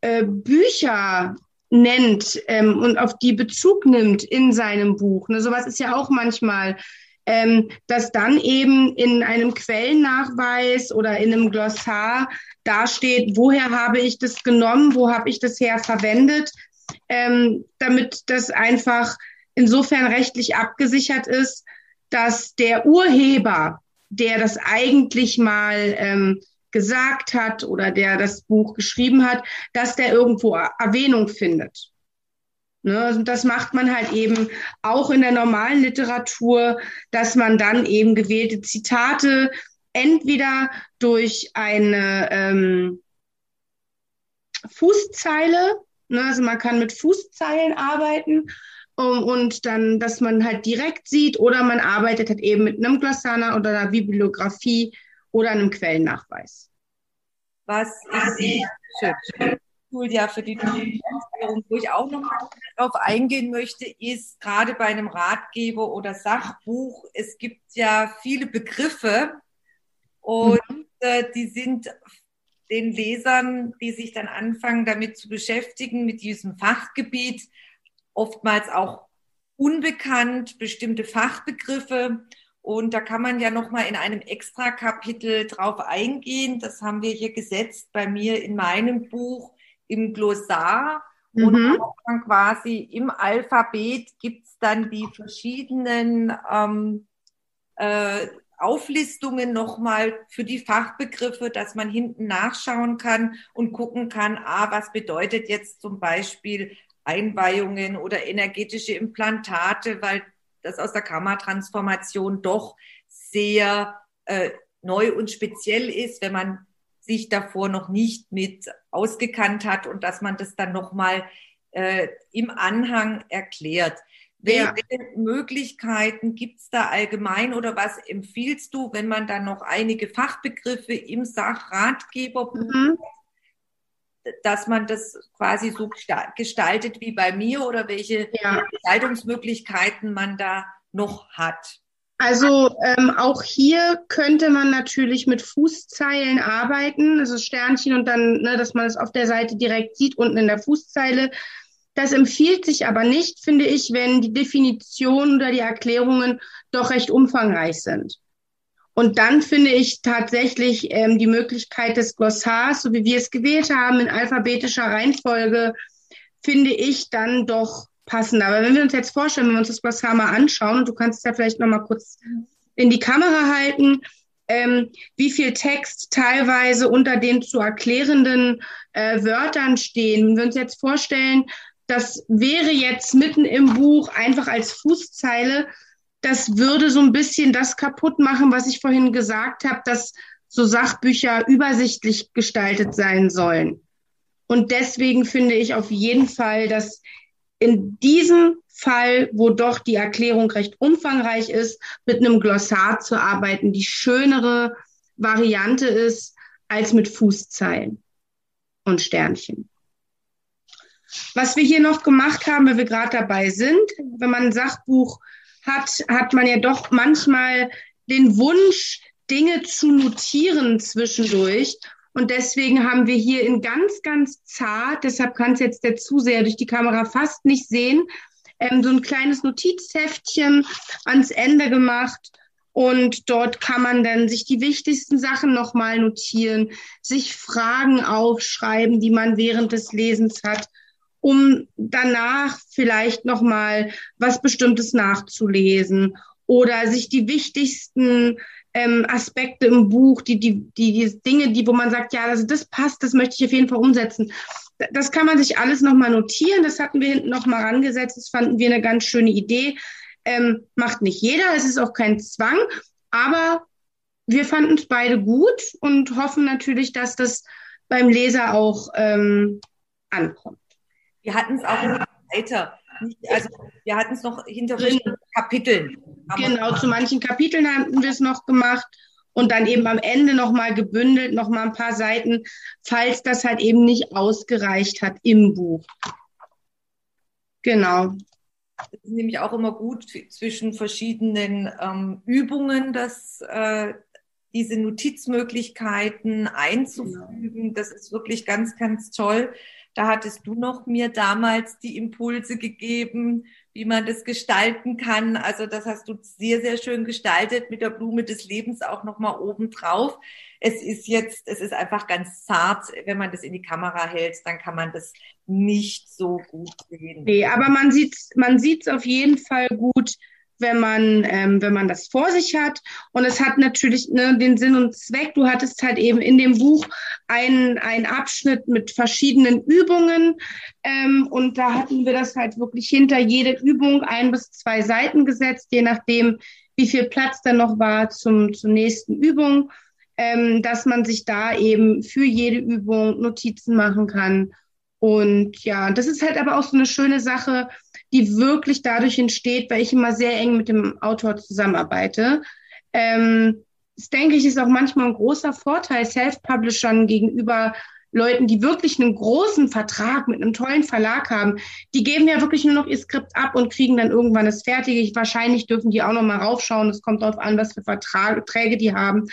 äh, Bücher nennt ähm, und auf die Bezug nimmt in seinem Buch. Ne, sowas ist ja auch manchmal ähm, dass dann eben in einem Quellennachweis oder in einem Glossar dasteht, woher habe ich das genommen, wo habe ich das her verwendet, ähm, damit das einfach insofern rechtlich abgesichert ist, dass der Urheber, der das eigentlich mal ähm, gesagt hat oder der das Buch geschrieben hat, dass der irgendwo Erwähnung findet. Ne, das macht man halt eben auch in der normalen Literatur, dass man dann eben gewählte Zitate entweder durch eine ähm, Fußzeile, ne, also man kann mit Fußzeilen arbeiten um, und dann, dass man halt direkt sieht oder man arbeitet halt eben mit einem Glossana oder einer Bibliografie oder einem Quellennachweis. Was ich schön. Julia, für die Erklärung, wo ich auch noch mal darauf eingehen möchte, ist gerade bei einem Ratgeber oder Sachbuch, es gibt ja viele Begriffe und mhm. äh, die sind den Lesern, die sich dann anfangen, damit zu beschäftigen, mit diesem Fachgebiet, oftmals auch unbekannt, bestimmte Fachbegriffe. Und da kann man ja noch mal in einem Extra-Kapitel drauf eingehen. Das haben wir hier gesetzt bei mir in meinem Buch im Glossar mhm. und auch dann quasi im Alphabet gibt es dann die verschiedenen ähm, äh, Auflistungen nochmal für die Fachbegriffe, dass man hinten nachschauen kann und gucken kann, ah, was bedeutet jetzt zum Beispiel Einweihungen oder energetische Implantate, weil das aus der Kammertransformation doch sehr äh, neu und speziell ist, wenn man sich davor noch nicht mit ausgekannt hat und dass man das dann nochmal äh, im Anhang erklärt. Welche ja. Möglichkeiten gibt es da allgemein oder was empfiehlst du, wenn man dann noch einige Fachbegriffe im Sachratgeber mhm. Dass man das quasi so gestaltet wie bei mir oder welche ja. Gestaltungsmöglichkeiten man da noch hat? Also ähm, auch hier könnte man natürlich mit Fußzeilen arbeiten, also Sternchen und dann, ne, dass man es auf der Seite direkt sieht, unten in der Fußzeile. Das empfiehlt sich aber nicht, finde ich, wenn die Definitionen oder die Erklärungen doch recht umfangreich sind. Und dann finde ich tatsächlich ähm, die Möglichkeit des Glossars, so wie wir es gewählt haben, in alphabetischer Reihenfolge finde ich dann doch passender. Aber wenn wir uns jetzt vorstellen, wenn wir uns das Glossar mal anschauen, und du kannst es ja vielleicht noch mal kurz in die Kamera halten, ähm, wie viel Text teilweise unter den zu erklärenden äh, Wörtern stehen. Wenn wir uns jetzt vorstellen, das wäre jetzt mitten im Buch einfach als Fußzeile, das würde so ein bisschen das kaputt machen, was ich vorhin gesagt habe, dass so Sachbücher übersichtlich gestaltet sein sollen. Und deswegen finde ich auf jeden Fall, dass in diesem Fall, wo doch die Erklärung recht umfangreich ist, mit einem Glossar zu arbeiten, die schönere Variante ist als mit Fußzeilen und Sternchen. Was wir hier noch gemacht haben, wenn wir gerade dabei sind, wenn man ein Sachbuch hat, hat man ja doch manchmal den Wunsch, Dinge zu notieren zwischendurch. Und deswegen haben wir hier in ganz, ganz zart, deshalb kann es jetzt der Zuseher durch die Kamera fast nicht sehen, ähm, so ein kleines Notizheftchen ans Ende gemacht. Und dort kann man dann sich die wichtigsten Sachen nochmal notieren, sich Fragen aufschreiben, die man während des Lesens hat, um danach vielleicht nochmal was Bestimmtes nachzulesen oder sich die wichtigsten ähm, Aspekte im Buch, die, die, die, die Dinge, die, wo man sagt, ja, also das passt, das möchte ich auf jeden Fall umsetzen. Das kann man sich alles nochmal notieren. Das hatten wir hinten nochmal rangesetzt. Das fanden wir eine ganz schöne Idee. Ähm, macht nicht jeder, es ist auch kein Zwang, aber wir fanden es beide gut und hoffen natürlich, dass das beim Leser auch ähm, ankommt. Wir hatten es auch weiter. Also wir hatten es noch hinter Kapiteln. Genau, zu manchen Kapiteln hatten wir es noch gemacht und dann eben am Ende nochmal gebündelt, nochmal ein paar Seiten, falls das halt eben nicht ausgereicht hat im Buch. Genau. Es ist nämlich auch immer gut zwischen verschiedenen ähm, Übungen, dass äh, diese Notizmöglichkeiten einzufügen. Genau. Das ist wirklich ganz, ganz toll. Da hattest du noch mir damals die Impulse gegeben, wie man das gestalten kann. Also das hast du sehr, sehr schön gestaltet mit der Blume des Lebens auch nochmal oben drauf. Es ist jetzt, es ist einfach ganz zart. Wenn man das in die Kamera hält, dann kann man das nicht so gut sehen. Nee, aber man sieht man sieht's auf jeden Fall gut, wenn man, ähm, wenn man das vor sich hat. Und es hat natürlich ne, den Sinn und Zweck. Du hattest halt eben in dem Buch einen, einen Abschnitt mit verschiedenen Übungen. Ähm, und da hatten wir das halt wirklich hinter jede Übung ein bis zwei Seiten gesetzt, je nachdem, wie viel Platz dann noch war zum, zur nächsten Übung, ähm, dass man sich da eben für jede Übung Notizen machen kann. Und ja, das ist halt aber auch so eine schöne Sache, die wirklich dadurch entsteht, weil ich immer sehr eng mit dem Autor zusammenarbeite. Ähm, das denke ich, ist auch manchmal ein großer Vorteil Self-Publishern gegenüber Leuten, die wirklich einen großen Vertrag mit einem tollen Verlag haben. Die geben ja wirklich nur noch ihr Skript ab und kriegen dann irgendwann das Fertige. Wahrscheinlich dürfen die auch noch mal raufschauen. Es kommt darauf an, was für Verträge die haben.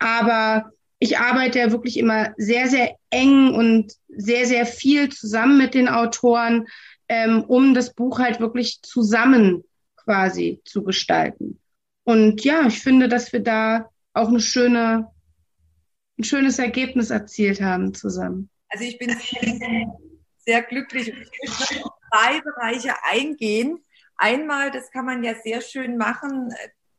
Aber ich arbeite ja wirklich immer sehr, sehr eng und sehr, sehr viel zusammen mit den Autoren ähm, um das Buch halt wirklich zusammen quasi zu gestalten. Und ja, ich finde, dass wir da auch eine schöne, ein schönes Ergebnis erzielt haben zusammen. Also ich bin sehr glücklich. Ich möchte auf drei Bereiche eingehen. Einmal, das kann man ja sehr schön machen,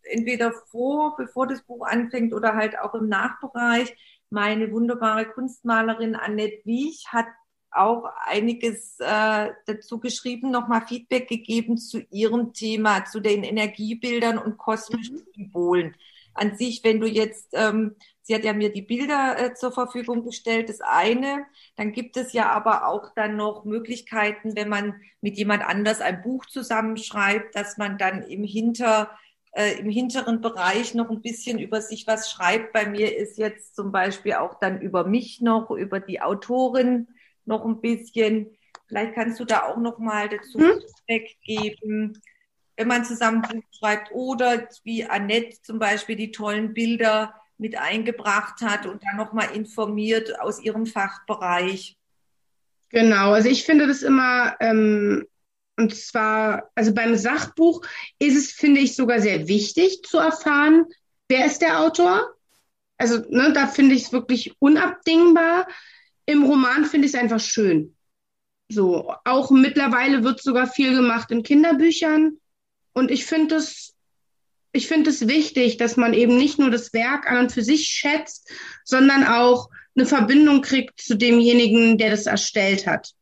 entweder vor, bevor das Buch anfängt oder halt auch im Nachbereich. Meine wunderbare Kunstmalerin Annette Wiech hat auch einiges äh, dazu geschrieben, nochmal Feedback gegeben zu ihrem Thema, zu den Energiebildern und kosmischen mhm. Symbolen. An sich, wenn du jetzt, ähm, sie hat ja mir die Bilder äh, zur Verfügung gestellt, das eine, dann gibt es ja aber auch dann noch Möglichkeiten, wenn man mit jemand anders ein Buch zusammenschreibt, dass man dann im Hinter äh, im hinteren Bereich noch ein bisschen über sich was schreibt. Bei mir ist jetzt zum Beispiel auch dann über mich noch, über die Autorin noch ein bisschen. Vielleicht kannst du da auch noch mal dazu hm? Feedback geben, wenn man zusammen schreibt oder wie Annette zum Beispiel die tollen Bilder mit eingebracht hat und dann noch mal informiert aus ihrem Fachbereich. Genau, also ich finde das immer, ähm, und zwar, also beim Sachbuch ist es, finde ich, sogar sehr wichtig zu erfahren, wer ist der Autor. Also ne, da finde ich es wirklich unabdingbar, im Roman finde ich es einfach schön. So, auch mittlerweile wird sogar viel gemacht in Kinderbüchern. Und ich finde es, ich finde es wichtig, dass man eben nicht nur das Werk an und für sich schätzt, sondern auch eine Verbindung kriegt zu demjenigen, der das erstellt hat.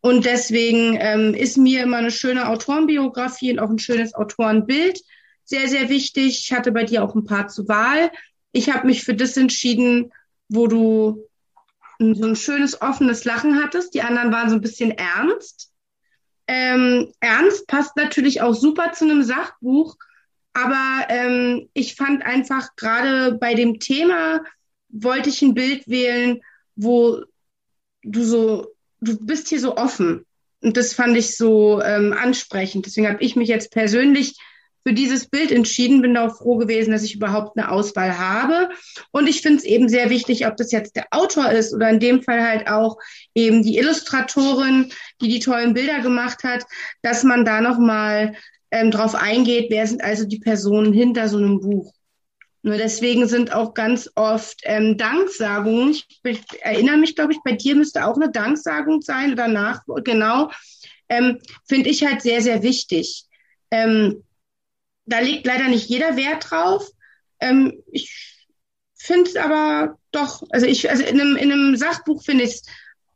Und deswegen ähm, ist mir immer eine schöne Autorenbiografie und auch ein schönes Autorenbild sehr, sehr wichtig. Ich hatte bei dir auch ein paar zur Wahl. Ich habe mich für das entschieden, wo du so ein schönes, offenes Lachen hattest. Die anderen waren so ein bisschen ernst. Ähm, ernst passt natürlich auch super zu einem Sachbuch, aber ähm, ich fand einfach gerade bei dem Thema wollte ich ein Bild wählen, wo du so, du bist hier so offen. Und das fand ich so ähm, ansprechend. Deswegen habe ich mich jetzt persönlich für dieses Bild entschieden, bin auch froh gewesen, dass ich überhaupt eine Auswahl habe. Und ich finde es eben sehr wichtig, ob das jetzt der Autor ist oder in dem Fall halt auch eben die Illustratorin, die die tollen Bilder gemacht hat, dass man da nochmal ähm, drauf eingeht, wer sind also die Personen hinter so einem Buch. Nur deswegen sind auch ganz oft ähm, Danksagungen. Ich, ich erinnere mich, glaube ich, bei dir müsste auch eine Danksagung sein oder nach, genau. Ähm, Finde ich halt sehr, sehr wichtig. Ähm, da legt leider nicht jeder Wert drauf. Ähm, ich finde es aber doch, also ich, also in einem, in einem Sachbuch finde ich es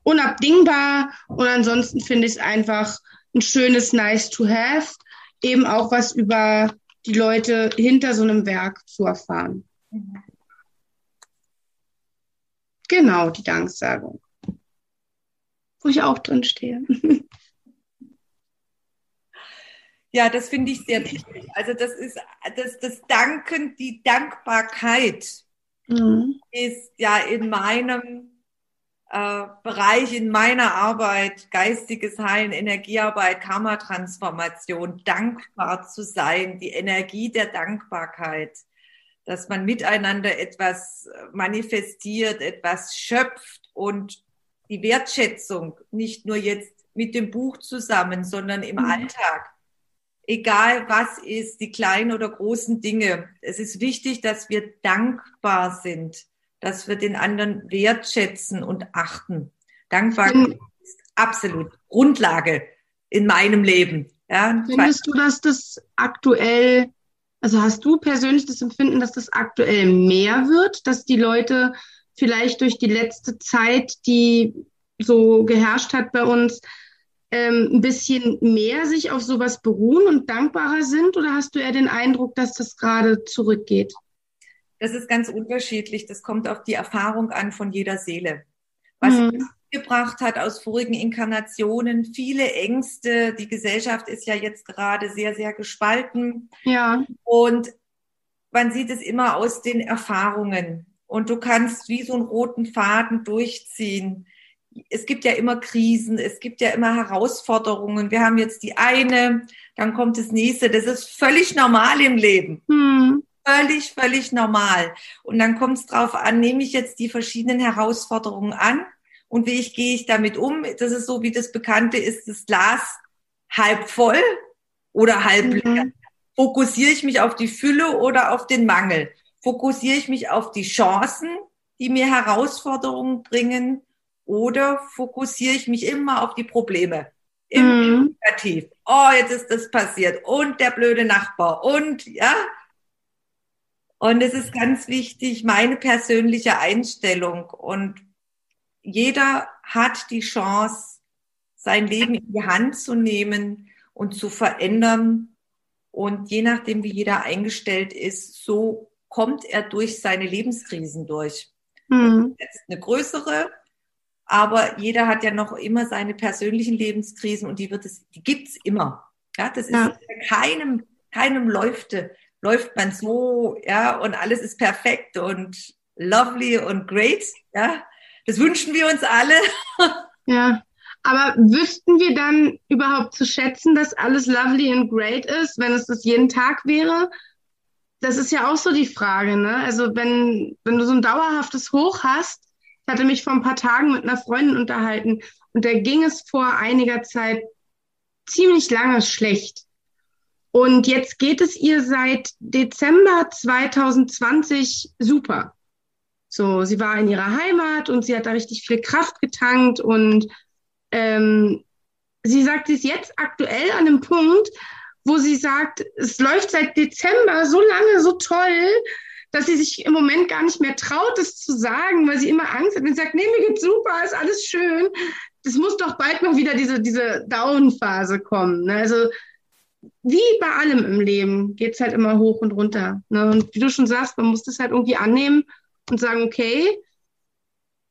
unabdingbar und ansonsten finde ich es einfach ein schönes Nice to have, eben auch was über die Leute hinter so einem Werk zu erfahren. Mhm. Genau, die Danksagung. Wo ich auch drin stehe. [LAUGHS] Ja, das finde ich sehr wichtig. Also das ist das, das Danken, die Dankbarkeit mhm. ist ja in meinem äh, Bereich, in meiner Arbeit, geistiges Heilen, Energiearbeit, Karma-Transformation, dankbar zu sein, die Energie der Dankbarkeit, dass man miteinander etwas manifestiert, etwas schöpft und die Wertschätzung nicht nur jetzt mit dem Buch zusammen, sondern im mhm. Alltag egal was ist, die kleinen oder großen Dinge. Es ist wichtig, dass wir dankbar sind, dass wir den anderen wertschätzen und achten. Dankbarkeit mhm. ist absolut Grundlage in meinem Leben. Ja, Findest du, dass das aktuell, also hast du persönlich das Empfinden, dass das aktuell mehr wird, dass die Leute vielleicht durch die letzte Zeit, die so geherrscht hat bei uns, ähm, ein bisschen mehr sich auf sowas beruhen und dankbarer sind? Oder hast du eher den Eindruck, dass das gerade zurückgeht? Das ist ganz unterschiedlich. Das kommt auf die Erfahrung an von jeder Seele. Was mhm. gebracht hat aus vorigen Inkarnationen, viele Ängste. Die Gesellschaft ist ja jetzt gerade sehr, sehr gespalten. Ja. Und man sieht es immer aus den Erfahrungen. Und du kannst wie so einen roten Faden durchziehen es gibt ja immer Krisen, es gibt ja immer Herausforderungen. Wir haben jetzt die eine, dann kommt das nächste. Das ist völlig normal im Leben. Hm. Völlig, völlig normal. Und dann kommt es drauf an, nehme ich jetzt die verschiedenen Herausforderungen an und wie ich gehe ich damit um? Das ist so wie das Bekannte, ist das Glas halb voll oder halb mhm. leer? Fokussiere ich mich auf die Fülle oder auf den Mangel? Fokussiere ich mich auf die Chancen, die mir Herausforderungen bringen? Oder fokussiere ich mich immer auf die Probleme? Im mhm. Negativ. Oh, jetzt ist das passiert. Und der blöde Nachbar. Und, ja. Und es ist ganz wichtig, meine persönliche Einstellung. Und jeder hat die Chance, sein Leben in die Hand zu nehmen und zu verändern. Und je nachdem, wie jeder eingestellt ist, so kommt er durch seine Lebenskrisen durch. Mhm. Jetzt eine größere aber jeder hat ja noch immer seine persönlichen Lebenskrisen und die wird es, die gibt's immer. Ja, das ist ja. keinem, keinem läuft, läuft man so, ja, und alles ist perfekt und lovely und great, ja. Das wünschen wir uns alle. Ja. Aber wüssten wir dann überhaupt zu schätzen, dass alles lovely and great ist, wenn es das jeden Tag wäre? Das ist ja auch so die Frage, ne? Also wenn, wenn du so ein dauerhaftes Hoch hast, hatte mich vor ein paar Tagen mit einer Freundin unterhalten und da ging es vor einiger Zeit ziemlich lange schlecht. Und jetzt geht es ihr seit Dezember 2020 super. So, sie war in ihrer Heimat und sie hat da richtig viel Kraft getankt und ähm, sie sagt, sie ist jetzt aktuell an einem Punkt, wo sie sagt, es läuft seit Dezember so lange, so toll, dass sie sich im Moment gar nicht mehr traut, das zu sagen, weil sie immer Angst hat und sagt, nee, mir geht's super, ist alles schön. Das muss doch bald mal wieder diese, diese Down-Phase kommen. Ne? Also wie bei allem im Leben geht's halt immer hoch und runter. Ne? Und wie du schon sagst, man muss das halt irgendwie annehmen und sagen, okay,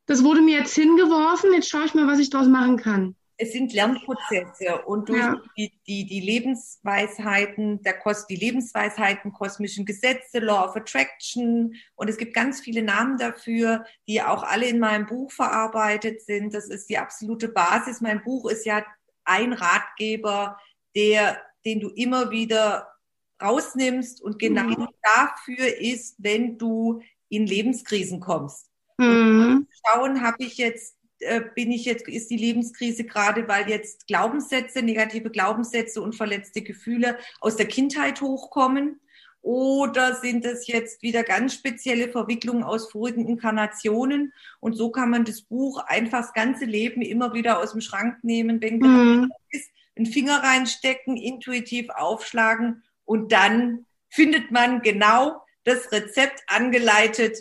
das wurde mir jetzt hingeworfen, jetzt schaue ich mal, was ich daraus machen kann es sind Lernprozesse und durch ja. die, die, die Lebensweisheiten, der Kos die Lebensweisheiten, kosmischen Gesetze, Law of Attraction und es gibt ganz viele Namen dafür, die auch alle in meinem Buch verarbeitet sind. Das ist die absolute Basis. Mein Buch ist ja ein Ratgeber, der, den du immer wieder rausnimmst und genau mhm. dafür ist, wenn du in Lebenskrisen kommst. Mhm. schauen, habe ich jetzt äh, bin ich jetzt, ist die Lebenskrise gerade, weil jetzt Glaubenssätze, negative Glaubenssätze und verletzte Gefühle aus der Kindheit hochkommen? Oder sind es jetzt wieder ganz spezielle Verwicklungen aus vorigen Inkarnationen? Und so kann man das Buch einfach das ganze Leben immer wieder aus dem Schrank nehmen, wenn mhm. ist, einen Finger reinstecken, intuitiv aufschlagen und dann findet man genau das Rezept angeleitet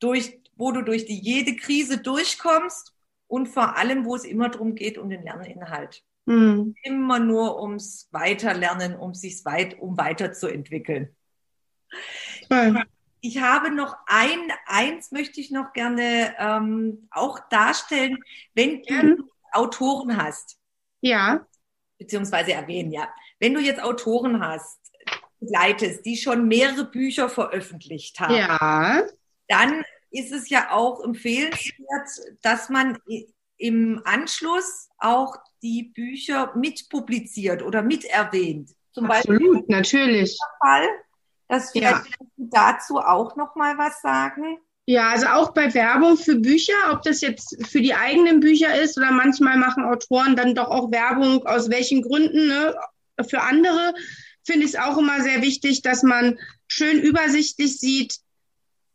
durch wo du durch die jede Krise durchkommst und vor allem, wo es immer darum geht, um den Lerninhalt. Mhm. Immer nur ums Weiterlernen, um sich weit, um weiterzuentwickeln. Mhm. Ich habe noch ein, eins möchte ich noch gerne ähm, auch darstellen, wenn du mhm. Autoren hast. Ja. Beziehungsweise erwähnen, ja. Wenn du jetzt Autoren hast, leitest, die schon mehrere Bücher veröffentlicht haben. Ja. Dann ist es ja auch empfehlenswert, dass man im Anschluss auch die Bücher mitpubliziert oder miterwähnt. Zum Absolut, Beispiel natürlich. Fall, dass vielleicht ja. dazu auch noch mal was sagen. Ja, also auch bei Werbung für Bücher, ob das jetzt für die eigenen Bücher ist oder manchmal machen Autoren dann doch auch Werbung, aus welchen Gründen, ne, für andere, finde ich es auch immer sehr wichtig, dass man schön übersichtlich sieht,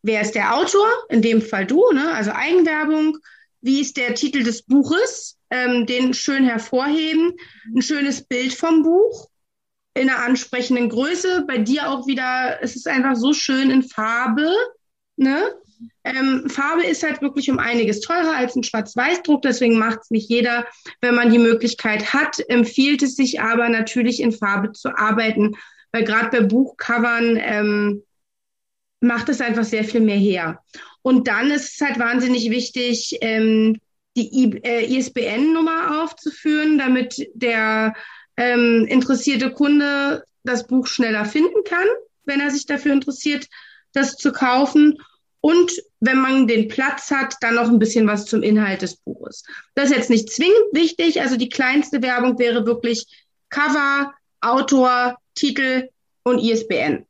wer ist der Autor, in dem Fall du, ne? also Eigenwerbung, wie ist der Titel des Buches, ähm, den schön hervorheben, ein schönes Bild vom Buch. In einer ansprechenden Größe, bei dir auch wieder, es ist einfach so schön in Farbe, ne? Ähm, Farbe ist halt wirklich um einiges teurer als ein Schwarz-Weiß-Druck, deswegen macht es nicht jeder. Wenn man die Möglichkeit hat, empfiehlt es sich aber natürlich in Farbe zu arbeiten, weil gerade bei Buchcovern ähm, macht es einfach sehr viel mehr her. Und dann ist es halt wahnsinnig wichtig, ähm, die äh, ISBN-Nummer aufzuführen, damit der ähm, interessierte Kunde das Buch schneller finden kann, wenn er sich dafür interessiert, das zu kaufen. Und wenn man den Platz hat, dann noch ein bisschen was zum Inhalt des Buches. Das ist jetzt nicht zwingend wichtig. Also die kleinste Werbung wäre wirklich Cover, Autor, Titel und ISBN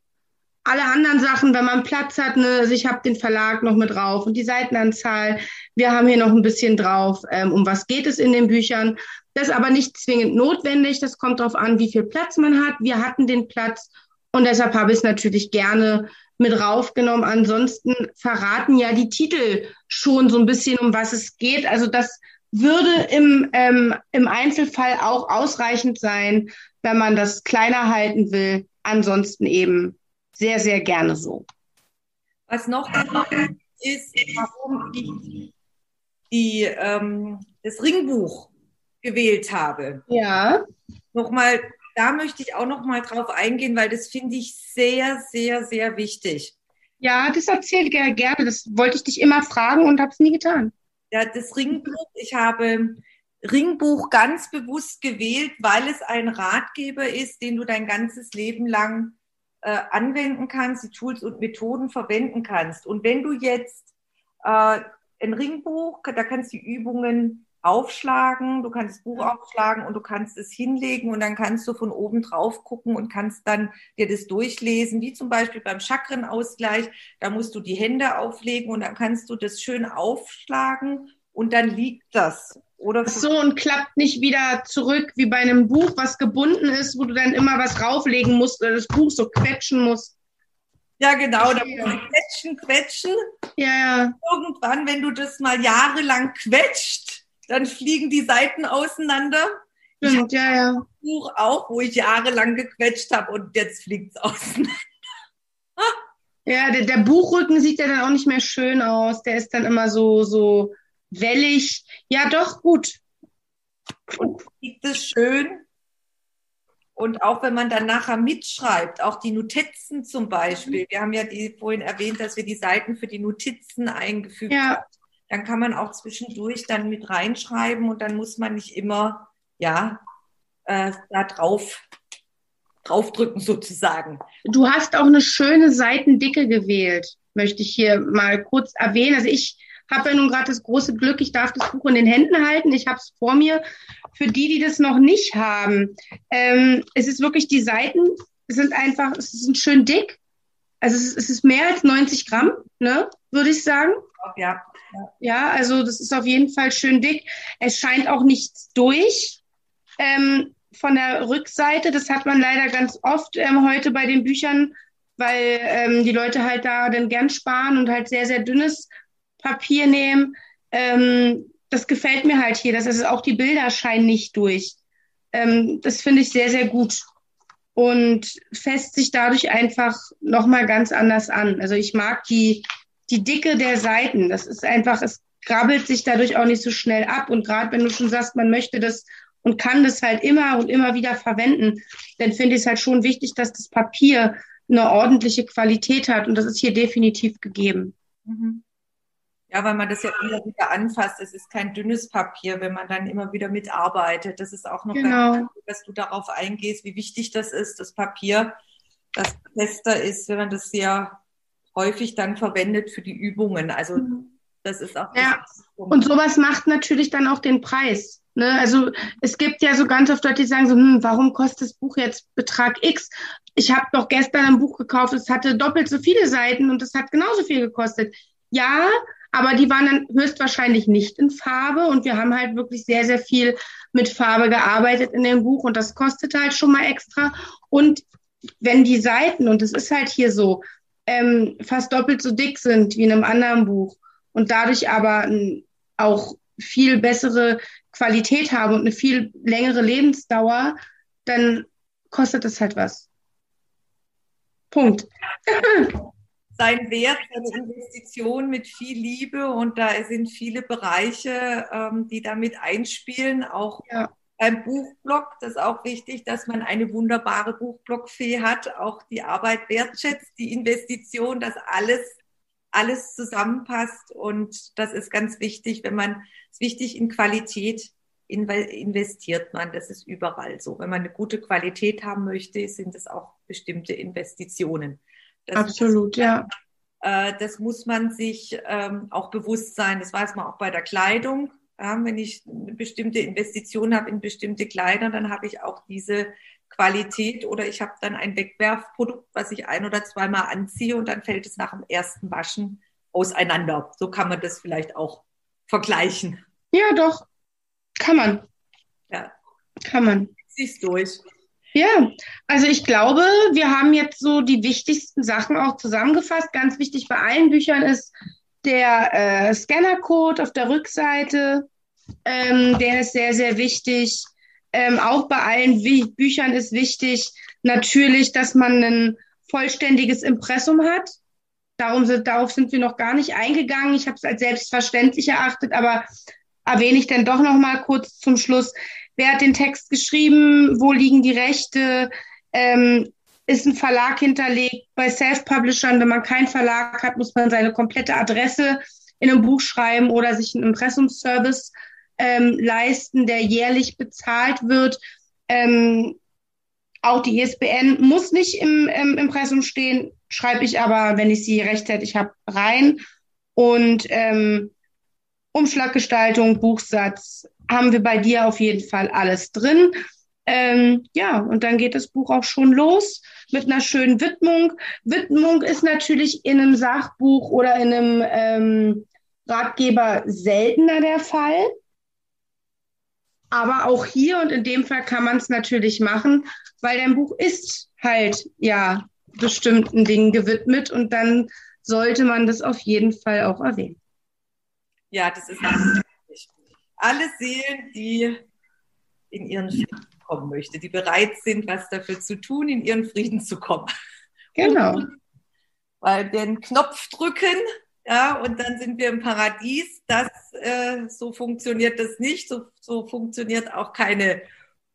alle anderen Sachen, wenn man Platz hat, ne, also ich habe den Verlag noch mit drauf und die Seitenanzahl, wir haben hier noch ein bisschen drauf, ähm, um was geht es in den Büchern. Das ist aber nicht zwingend notwendig, das kommt darauf an, wie viel Platz man hat. Wir hatten den Platz und deshalb habe ich es natürlich gerne mit raufgenommen. Ansonsten verraten ja die Titel schon so ein bisschen, um was es geht. Also das würde im, ähm, im Einzelfall auch ausreichend sein, wenn man das kleiner halten will. Ansonsten eben sehr, sehr gerne so. Was noch ist, warum ich die, ähm, das Ringbuch gewählt habe. Ja. Nochmal, da möchte ich auch noch mal drauf eingehen, weil das finde ich sehr, sehr, sehr wichtig. Ja, das erzähle ich gerne. Das wollte ich dich immer fragen und habe es nie getan. Ja, das Ringbuch, ich habe Ringbuch ganz bewusst gewählt, weil es ein Ratgeber ist, den du dein ganzes Leben lang äh, anwenden kannst, die Tools und Methoden verwenden kannst. Und wenn du jetzt äh, ein Ringbuch, da kannst du die Übungen aufschlagen, du kannst das Buch aufschlagen und du kannst es hinlegen und dann kannst du von oben drauf gucken und kannst dann dir das durchlesen, wie zum Beispiel beim Chakrenausgleich, da musst du die Hände auflegen und dann kannst du das schön aufschlagen und dann liegt das. Oder so und klappt nicht wieder zurück wie bei einem Buch, was gebunden ist, wo du dann immer was rauflegen musst oder das Buch so quetschen musst. Ja, genau, da muss man quetschen, quetschen. Ja, ja. Irgendwann, wenn du das mal jahrelang quetscht, dann fliegen die Seiten auseinander. Stimmt, ja, ja. Buch auch, wo ich jahrelang gequetscht habe und jetzt fliegt es auseinander. Ja, der, der Buchrücken sieht ja dann auch nicht mehr schön aus. Der ist dann immer so, so wellig. Ja, doch, gut. Und liegt es schön. Und auch wenn man dann nachher mitschreibt, auch die Notizen zum Beispiel. Wir haben ja die, vorhin erwähnt, dass wir die Seiten für die Notizen eingefügt ja. haben. Dann kann man auch zwischendurch dann mit reinschreiben und dann muss man nicht immer, ja, äh, da drauf draufdrücken sozusagen. Du hast auch eine schöne Seitendicke gewählt, möchte ich hier mal kurz erwähnen. Also ich habe ja nun gerade das große Glück, ich darf das Buch in den Händen halten. Ich habe es vor mir. Für die, die das noch nicht haben, ähm, es ist wirklich, die Seiten sind einfach, es sind schön dick. Also es ist, es ist mehr als 90 Gramm, ne, würde ich sagen. Ja. Ja, also das ist auf jeden Fall schön dick. Es scheint auch nichts durch. Ähm, von der Rückseite. Das hat man leider ganz oft ähm, heute bei den Büchern, weil ähm, die Leute halt da dann gern sparen und halt sehr, sehr dünnes Papier nehmen. Ähm, das gefällt mir halt hier. Das ist auch die Bilder scheinen nicht durch. Ähm, das finde ich sehr, sehr gut und fässt sich dadurch einfach nochmal ganz anders an. Also ich mag die, die Dicke der Seiten. Das ist einfach, es grabbelt sich dadurch auch nicht so schnell ab. Und gerade wenn du schon sagst, man möchte das und kann das halt immer und immer wieder verwenden, dann finde ich es halt schon wichtig, dass das Papier eine ordentliche Qualität hat und das ist hier definitiv gegeben. Mhm. Ja, weil man das ja immer wieder anfasst. Es ist kein dünnes Papier, wenn man dann immer wieder mitarbeitet. Das ist auch noch genau. ganz gut, dass du darauf eingehst, wie wichtig das ist, das Papier, das fester ist, wenn man das sehr häufig dann verwendet für die Übungen. Also mhm. das ist auch. Ja. Und sowas macht natürlich dann auch den Preis. Ne? Also es gibt ja so ganz oft Leute, die sagen so, hm, warum kostet das Buch jetzt Betrag X? Ich habe doch gestern ein Buch gekauft, es hatte doppelt so viele Seiten und es hat genauso viel gekostet. Ja, aber die waren dann höchstwahrscheinlich nicht in Farbe und wir haben halt wirklich sehr, sehr viel mit Farbe gearbeitet in dem Buch und das kostet halt schon mal extra. Und wenn die Seiten, und es ist halt hier so, ähm, fast doppelt so dick sind wie in einem anderen Buch und dadurch aber auch viel bessere Qualität haben und eine viel längere Lebensdauer, dann kostet es halt was. Punkt. [LAUGHS] Sein Wert, seine Investition mit viel Liebe und da sind viele Bereiche, ähm, die damit einspielen, auch ja. beim Buchblog. Das ist auch wichtig, dass man eine wunderbare Buchblogfee hat, auch die Arbeit wertschätzt, die Investition, dass alles alles zusammenpasst und das ist ganz wichtig, wenn man, es wichtig in Qualität investiert man, das ist überall so. Wenn man eine gute Qualität haben möchte, sind es auch bestimmte Investitionen. Das Absolut, man, ja. Äh, das muss man sich ähm, auch bewusst sein. Das weiß man auch bei der Kleidung. Ja, wenn ich eine bestimmte Investition habe in bestimmte Kleider, dann habe ich auch diese Qualität oder ich habe dann ein Wegwerfprodukt, was ich ein oder zweimal anziehe und dann fällt es nach dem ersten Waschen auseinander. So kann man das vielleicht auch vergleichen. Ja, doch. Kann man. Ja. Kann man. Siehst durch. Ja, also ich glaube, wir haben jetzt so die wichtigsten Sachen auch zusammengefasst. Ganz wichtig bei allen Büchern ist der äh, Scannercode auf der Rückseite. Ähm, der ist sehr, sehr wichtig. Ähm, auch bei allen Wie Büchern ist wichtig natürlich, dass man ein vollständiges Impressum hat. Darum sind, darauf sind wir noch gar nicht eingegangen. Ich habe es als selbstverständlich erachtet, aber erwähne ich dann doch noch mal kurz zum Schluss. Wer hat den Text geschrieben? Wo liegen die Rechte? Ähm, ist ein Verlag hinterlegt? Bei Self-Publishern, wenn man keinen Verlag hat, muss man seine komplette Adresse in einem Buch schreiben oder sich einen Impressumsservice ähm, leisten, der jährlich bezahlt wird. Ähm, auch die ISBN muss nicht im, im Impressum stehen, schreibe ich aber, wenn ich sie rechtzeitig habe, rein. Und ähm, Umschlaggestaltung, Buchsatz haben wir bei dir auf jeden Fall alles drin. Ähm, ja, und dann geht das Buch auch schon los mit einer schönen Widmung. Widmung ist natürlich in einem Sachbuch oder in einem ähm, Ratgeber seltener der Fall. Aber auch hier und in dem Fall kann man es natürlich machen, weil dein Buch ist halt ja bestimmten Dingen gewidmet und dann sollte man das auf jeden Fall auch erwähnen. Ja, das ist. Alle Seelen, die in ihren Frieden kommen möchte, die bereit sind, was dafür zu tun, in ihren Frieden zu kommen. Genau. Und, weil den Knopf drücken, ja, und dann sind wir im Paradies. Das, äh, so funktioniert das nicht. So, so funktioniert auch keine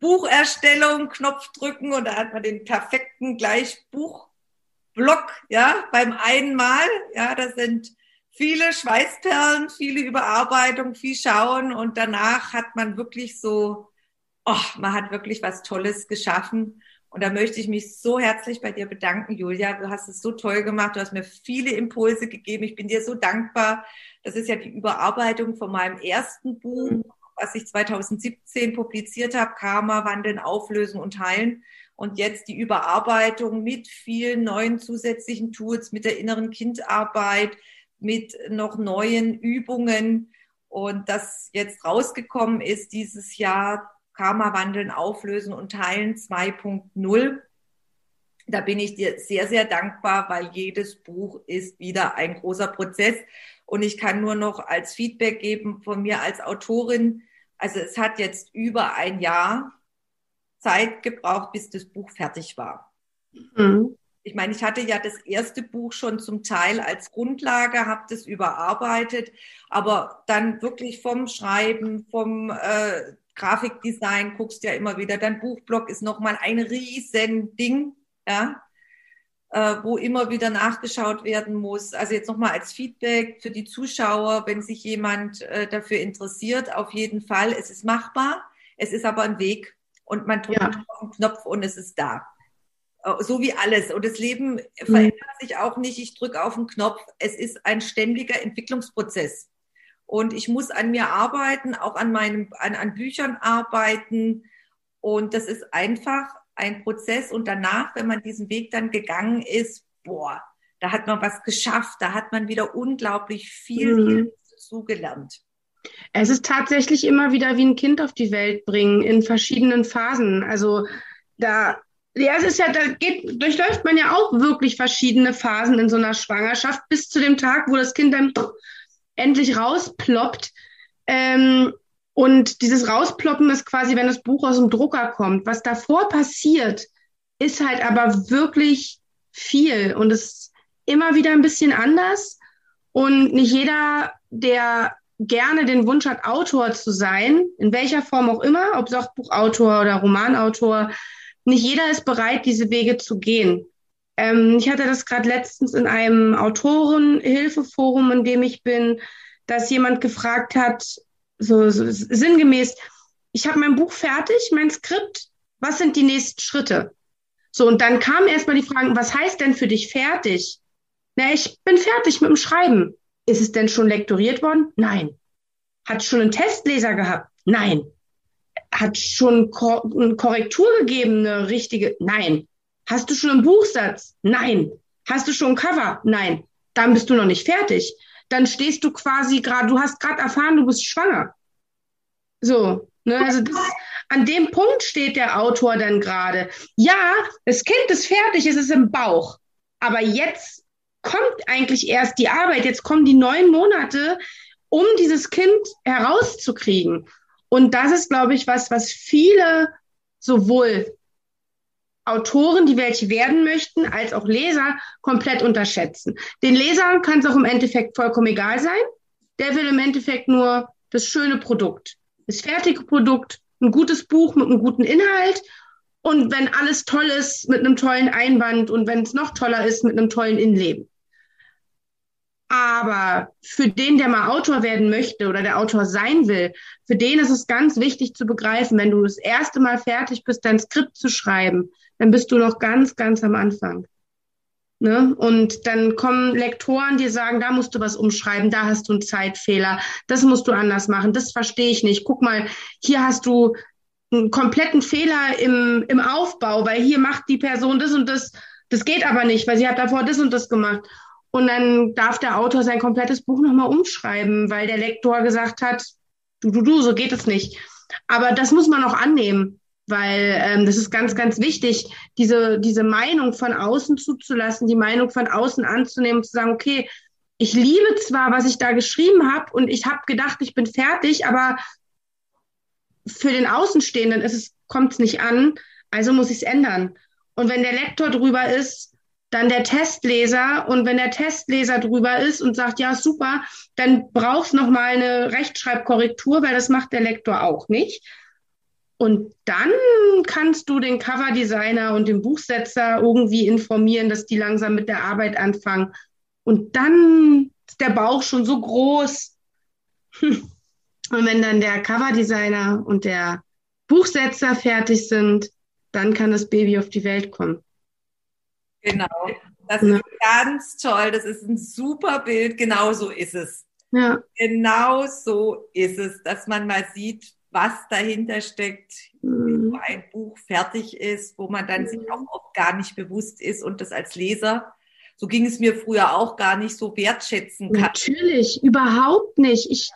Bucherstellung, Knopf drücken und da hat man den perfekten Gleichbuchblock, ja, beim einen Mal. Ja, das sind viele Schweißperlen, viele Überarbeitung, viel Schauen und danach hat man wirklich so, oh, man hat wirklich was Tolles geschaffen. Und da möchte ich mich so herzlich bei dir bedanken, Julia. Du hast es so toll gemacht. Du hast mir viele Impulse gegeben. Ich bin dir so dankbar. Das ist ja die Überarbeitung von meinem ersten Buch, was ich 2017 publiziert habe, Karma, Wandeln, Auflösen und Heilen. Und jetzt die Überarbeitung mit vielen neuen zusätzlichen Tools, mit der inneren Kindarbeit, mit noch neuen Übungen. Und das jetzt rausgekommen ist dieses Jahr Karma wandeln, auflösen und teilen 2.0. Da bin ich dir sehr, sehr dankbar, weil jedes Buch ist wieder ein großer Prozess. Und ich kann nur noch als Feedback geben von mir als Autorin. Also es hat jetzt über ein Jahr Zeit gebraucht, bis das Buch fertig war. Mhm. Ich meine, ich hatte ja das erste Buch schon zum Teil als Grundlage, habe das überarbeitet, aber dann wirklich vom Schreiben, vom äh, Grafikdesign guckst ja immer wieder. Dein Buchblog ist nochmal ein riesen Ding, ja, äh, wo immer wieder nachgeschaut werden muss. Also jetzt nochmal als Feedback für die Zuschauer, wenn sich jemand äh, dafür interessiert, auf jeden Fall. Es ist machbar, es ist aber ein Weg und man drückt ja. auf den Knopf und es ist da. Äh, so wie alles. Und das Leben mhm. verändert sich auch nicht. Ich drücke auf den Knopf. Es ist ein ständiger Entwicklungsprozess. Und ich muss an mir arbeiten, auch an meinen, an, an Büchern arbeiten. Und das ist einfach ein Prozess. Und danach, wenn man diesen Weg dann gegangen ist, boah, da hat man was geschafft. Da hat man wieder unglaublich viel mhm. zugelernt. Es ist tatsächlich immer wieder wie ein Kind auf die Welt bringen in verschiedenen Phasen. Also da ja, es ist ja, da geht, durchläuft man ja auch wirklich verschiedene Phasen in so einer Schwangerschaft bis zu dem Tag, wo das Kind dann endlich rausploppt. Ähm, und dieses Rausploppen ist quasi, wenn das Buch aus dem Drucker kommt. Was davor passiert, ist halt aber wirklich viel und ist immer wieder ein bisschen anders. Und nicht jeder, der gerne den Wunsch hat, Autor zu sein, in welcher Form auch immer, ob Sachbuchautor oder Romanautor, nicht jeder ist bereit, diese Wege zu gehen. Ähm, ich hatte das gerade letztens in einem Autorenhilfeforum, in dem ich bin, dass jemand gefragt hat, so, so sinngemäß, ich habe mein Buch fertig, mein Skript, was sind die nächsten Schritte? So, und dann kam erstmal die Frage, was heißt denn für dich fertig? Na, ich bin fertig mit dem Schreiben. Ist es denn schon lektoriert worden? Nein. Hat schon einen Testleser gehabt? Nein hat schon eine Korrektur gegeben, eine richtige? Nein. Hast du schon einen Buchsatz? Nein. Hast du schon ein Cover? Nein. Dann bist du noch nicht fertig. Dann stehst du quasi gerade, du hast gerade erfahren, du bist schwanger. So, ne, also das, an dem Punkt steht der Autor dann gerade. Ja, das Kind ist fertig, es ist im Bauch. Aber jetzt kommt eigentlich erst die Arbeit, jetzt kommen die neun Monate, um dieses Kind herauszukriegen. Und das ist, glaube ich, was, was viele sowohl Autoren, die welche werden möchten, als auch Leser komplett unterschätzen. Den Lesern kann es auch im Endeffekt vollkommen egal sein. Der will im Endeffekt nur das schöne Produkt, das fertige Produkt, ein gutes Buch mit einem guten Inhalt. Und wenn alles toll ist, mit einem tollen Einband und wenn es noch toller ist, mit einem tollen Innenleben. Aber für den, der mal Autor werden möchte oder der Autor sein will, für den ist es ganz wichtig zu begreifen, wenn du das erste Mal fertig bist, dein Skript zu schreiben, dann bist du noch ganz, ganz am Anfang. Ne? Und dann kommen Lektoren, die sagen, da musst du was umschreiben, da hast du einen Zeitfehler, das musst du anders machen, das verstehe ich nicht. Guck mal, hier hast du einen kompletten Fehler im, im Aufbau, weil hier macht die Person das und das, das geht aber nicht, weil sie hat davor das und das gemacht. Und dann darf der Autor sein komplettes Buch nochmal umschreiben, weil der Lektor gesagt hat, du, du, du, so geht es nicht. Aber das muss man auch annehmen, weil ähm, das ist ganz, ganz wichtig, diese, diese Meinung von außen zuzulassen, die Meinung von außen anzunehmen, zu sagen, okay, ich liebe zwar, was ich da geschrieben habe und ich habe gedacht, ich bin fertig, aber für den Außenstehenden kommt es nicht an, also muss ich es ändern. Und wenn der Lektor drüber ist, dann der Testleser und wenn der Testleser drüber ist und sagt, ja, super, dann brauchst noch mal eine Rechtschreibkorrektur, weil das macht der Lektor auch nicht. Und dann kannst du den Coverdesigner und den Buchsetzer irgendwie informieren, dass die langsam mit der Arbeit anfangen. Und dann ist der Bauch schon so groß. [LAUGHS] Und wenn dann der Coverdesigner und der Buchsetzer fertig sind, dann kann das Baby auf die Welt kommen. Genau. Das ja. ist ganz toll. Das ist ein super Bild. Genau so ist es. Ja. Genau so ist es, dass man mal sieht, was dahinter steckt, mhm. wo ein Buch fertig ist, wo man dann mhm. sich auch oft gar nicht bewusst ist und das als Leser, so ging es mir früher auch gar nicht so wertschätzen kann. Natürlich, überhaupt nicht. Ich,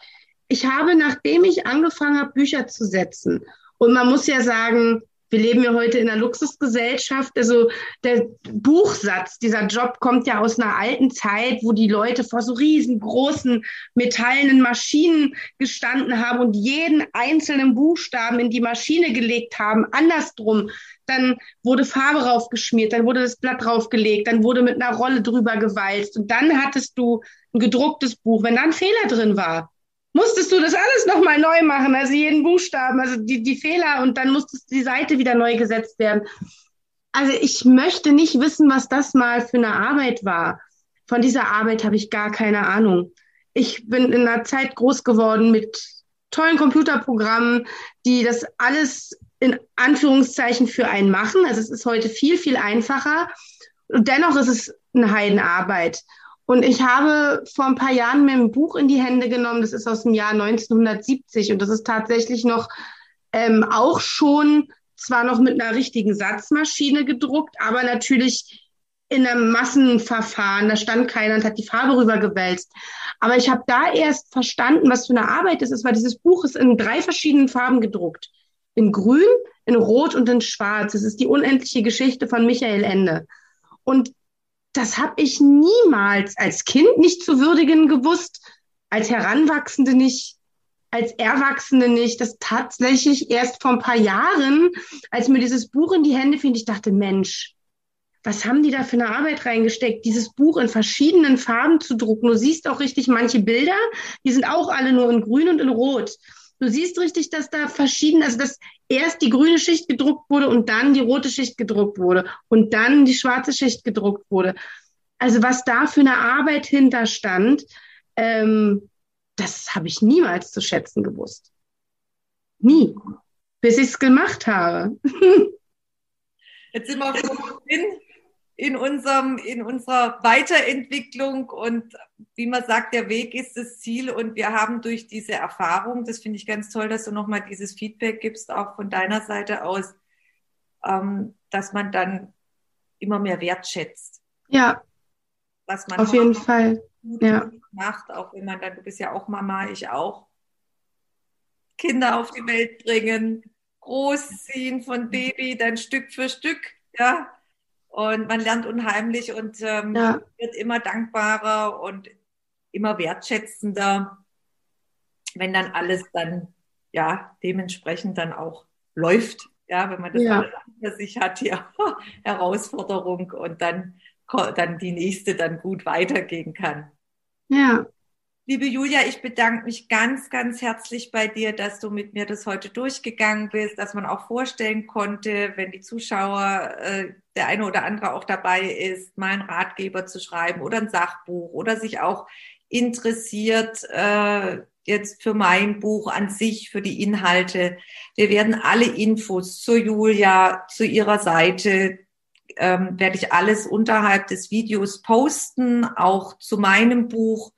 ich habe, nachdem ich angefangen habe, Bücher zu setzen, und man muss ja sagen, wir leben ja heute in einer Luxusgesellschaft. Also der Buchsatz, dieser Job kommt ja aus einer alten Zeit, wo die Leute vor so riesengroßen metallenen Maschinen gestanden haben und jeden einzelnen Buchstaben in die Maschine gelegt haben. Andersrum. Dann wurde Farbe raufgeschmiert, dann wurde das Blatt draufgelegt, dann wurde mit einer Rolle drüber gewalzt und dann hattest du ein gedrucktes Buch. Wenn da ein Fehler drin war, musstest du das alles nochmal neu machen, also jeden Buchstaben, also die, die Fehler und dann musstest die Seite wieder neu gesetzt werden. Also ich möchte nicht wissen, was das mal für eine Arbeit war. Von dieser Arbeit habe ich gar keine Ahnung. Ich bin in einer Zeit groß geworden mit tollen Computerprogrammen, die das alles in Anführungszeichen für einen machen. Also es ist heute viel, viel einfacher. Und dennoch ist es eine Heidenarbeit. Und ich habe vor ein paar Jahren mir ein Buch in die Hände genommen, das ist aus dem Jahr 1970 und das ist tatsächlich noch ähm, auch schon zwar noch mit einer richtigen Satzmaschine gedruckt, aber natürlich in einem Massenverfahren. Da stand keiner und hat die Farbe rübergewälzt. Aber ich habe da erst verstanden, was für eine Arbeit das ist, weil dieses Buch ist in drei verschiedenen Farben gedruckt. In Grün, in Rot und in Schwarz. Es ist die unendliche Geschichte von Michael Ende. Und das habe ich niemals als Kind nicht zu würdigen gewusst, als Heranwachsende nicht, als Erwachsene nicht. Das tatsächlich erst vor ein paar Jahren, als mir dieses Buch in die Hände fiel, ich dachte, Mensch, was haben die da für eine Arbeit reingesteckt, dieses Buch in verschiedenen Farben zu drucken. Du siehst auch richtig manche Bilder, die sind auch alle nur in grün und in rot. Du siehst richtig, dass da verschiedene, also dass erst die grüne Schicht gedruckt wurde und dann die rote Schicht gedruckt wurde und dann die schwarze Schicht gedruckt wurde. Also was da für eine Arbeit hinterstand, ähm, das habe ich niemals zu schätzen gewusst. Nie. Bis ich es gemacht habe. [LAUGHS] Jetzt sind wir in, in, unserem, in unserer Weiterentwicklung und wie man sagt, der Weg ist das Ziel und wir haben durch diese Erfahrung, das finde ich ganz toll, dass du nochmal dieses Feedback gibst, auch von deiner Seite aus, ähm, dass man dann immer mehr wertschätzt. Ja. Was man auf jeden Fall ja. macht, auch wenn man dann, du bist ja auch Mama, ich auch, Kinder auf die Welt bringen, großziehen von Baby, dann Stück für Stück, ja, und man lernt unheimlich und ähm, ja. wird immer dankbarer und immer wertschätzender, wenn dann alles dann ja dementsprechend dann auch läuft. Ja, wenn man das ja. alles sich hat, ja, [LAUGHS] Herausforderung und dann, dann die nächste dann gut weitergehen kann. Ja. Liebe Julia, ich bedanke mich ganz, ganz herzlich bei dir, dass du mit mir das heute durchgegangen bist, dass man auch vorstellen konnte, wenn die Zuschauer, äh, der eine oder andere auch dabei ist, mal einen Ratgeber zu schreiben oder ein Sachbuch oder sich auch interessiert äh, jetzt für mein Buch an sich, für die Inhalte. Wir werden alle Infos zu Julia, zu ihrer Seite, ähm, werde ich alles unterhalb des Videos posten, auch zu meinem Buch.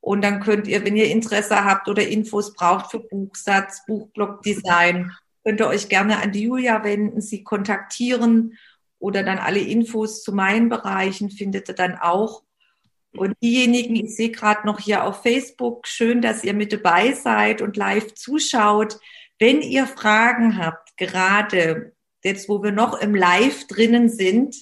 Und dann könnt ihr, wenn ihr Interesse habt oder Infos braucht für Buchsatz, Buchblockdesign, könnt ihr euch gerne an die Julia wenden, sie kontaktieren oder dann alle Infos zu meinen Bereichen findet ihr dann auch. Und diejenigen, ich sehe gerade noch hier auf Facebook, schön, dass ihr mit dabei seid und live zuschaut. Wenn ihr Fragen habt, gerade jetzt, wo wir noch im Live drinnen sind,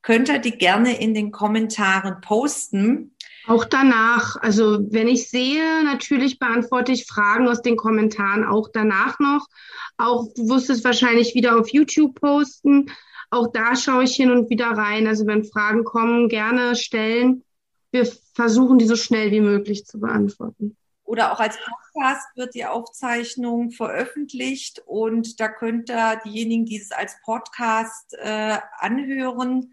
könnt ihr die gerne in den Kommentaren posten. Auch danach, also wenn ich sehe, natürlich beantworte ich Fragen aus den Kommentaren auch danach noch. Auch du wirst es wahrscheinlich wieder auf YouTube posten. Auch da schaue ich hin und wieder rein. Also wenn Fragen kommen, gerne stellen. Wir versuchen, die so schnell wie möglich zu beantworten. Oder auch als Podcast wird die Aufzeichnung veröffentlicht und da könnt ihr diejenigen, die es als Podcast äh, anhören,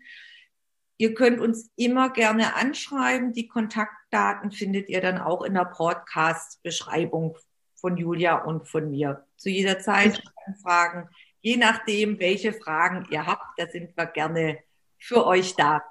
Ihr könnt uns immer gerne anschreiben. Die Kontaktdaten findet ihr dann auch in der Podcast-Beschreibung von Julia und von mir. Zu jeder Zeit Fragen, je nachdem, welche Fragen ihr habt, da sind wir gerne für euch da.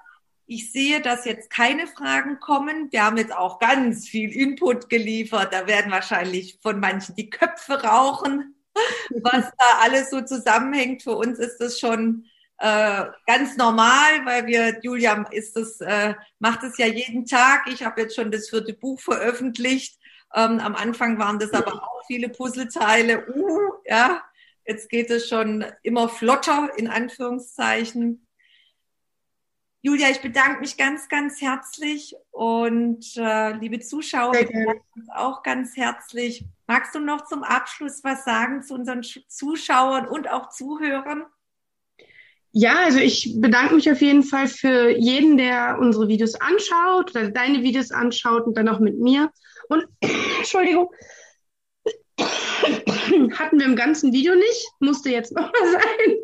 Ich sehe, dass jetzt keine Fragen kommen. Wir haben jetzt auch ganz viel Input geliefert. Da werden wahrscheinlich von manchen die Köpfe rauchen, [LAUGHS] was da alles so zusammenhängt. Für uns ist das schon äh, ganz normal, weil wir, Julia ist das, äh, macht es ja jeden Tag. Ich habe jetzt schon das vierte Buch veröffentlicht. Ähm, am Anfang waren das aber auch viele Puzzleteile. Uh, ja, jetzt geht es schon immer flotter, in Anführungszeichen. Julia, ich bedanke mich ganz, ganz herzlich und äh, liebe Zuschauer, uns auch ganz herzlich. Magst du noch zum Abschluss was sagen zu unseren Zuschauern und auch Zuhörern? Ja, also ich bedanke mich auf jeden Fall für jeden, der unsere Videos anschaut oder deine Videos anschaut und dann auch mit mir. Und [COUGHS] Entschuldigung, [COUGHS] hatten wir im ganzen Video nicht, musste jetzt nochmal sein.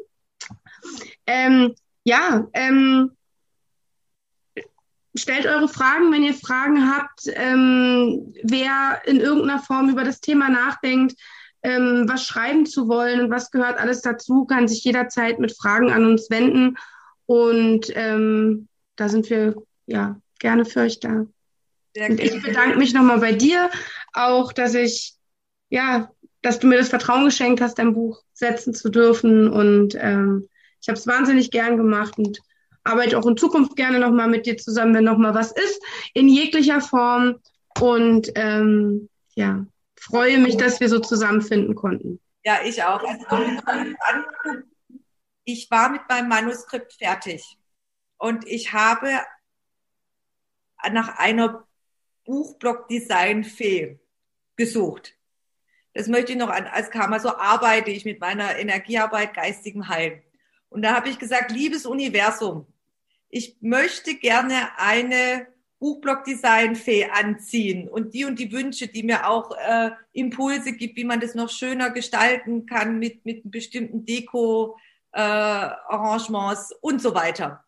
Ähm, ja, ähm, stellt eure Fragen, wenn ihr Fragen habt, ähm, wer in irgendeiner Form über das Thema nachdenkt ähm, was schreiben zu wollen und was gehört alles dazu, kann sich jederzeit mit Fragen an uns wenden. Und ähm, da sind wir ja gerne für euch da. Und ich bedanke mich nochmal bei dir, auch dass ich, ja, dass du mir das Vertrauen geschenkt hast, dein Buch setzen zu dürfen. Und ähm, ich habe es wahnsinnig gern gemacht und arbeite auch in Zukunft gerne nochmal mit dir zusammen, wenn nochmal was ist, in jeglicher Form. Und ähm, ja, freue mich, dass wir so zusammenfinden konnten. Ja, ich auch. Also, ich war mit meinem Manuskript fertig und ich habe nach einer Buchblock-Design-Fee gesucht. Das möchte ich noch an, als Kammer. So arbeite ich mit meiner Energiearbeit, geistigem Heilen. Und da habe ich gesagt, liebes Universum, ich möchte gerne eine Buchblock-Design-Fee anziehen und die und die Wünsche, die mir auch äh, Impulse gibt, wie man das noch schöner gestalten kann mit, mit bestimmten Deko-Arrangements äh, und so weiter.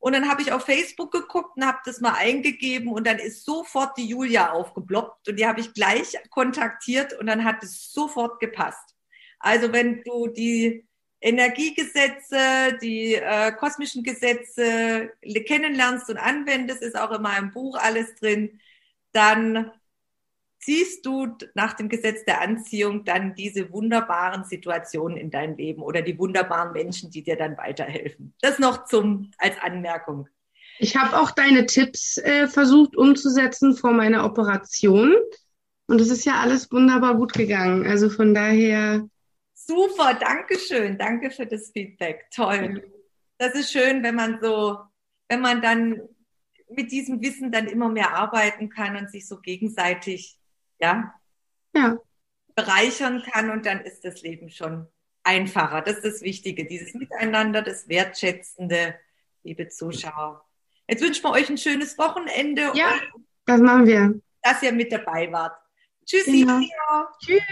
Und dann habe ich auf Facebook geguckt und habe das mal eingegeben und dann ist sofort die Julia aufgebloppt und die habe ich gleich kontaktiert und dann hat es sofort gepasst. Also wenn du die Energiegesetze, die äh, kosmischen Gesetze kennenlernst und anwendest, ist auch in meinem Buch alles drin, dann ziehst du nach dem Gesetz der Anziehung dann diese wunderbaren Situationen in dein Leben oder die wunderbaren Menschen, die dir dann weiterhelfen. Das noch zum als Anmerkung. Ich habe auch deine Tipps äh, versucht umzusetzen vor meiner Operation und es ist ja alles wunderbar gut gegangen. Also von daher Super, danke schön. Danke für das Feedback. Toll. Das ist schön, wenn man so, wenn man dann mit diesem Wissen dann immer mehr arbeiten kann und sich so gegenseitig, ja, ja. bereichern kann und dann ist das Leben schon einfacher. Das ist das Wichtige, dieses Miteinander, das Wertschätzende, liebe Zuschauer. Jetzt wünschen wir euch ein schönes Wochenende. Ja, das machen wir. Dass ihr mit dabei wart. Tschüssi. Genau. Tschüss.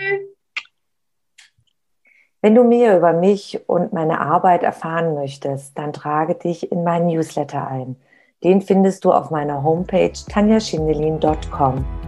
Wenn du mehr über mich und meine Arbeit erfahren möchtest, dann trage dich in meinen Newsletter ein. Den findest du auf meiner Homepage tanjaschindelin.com.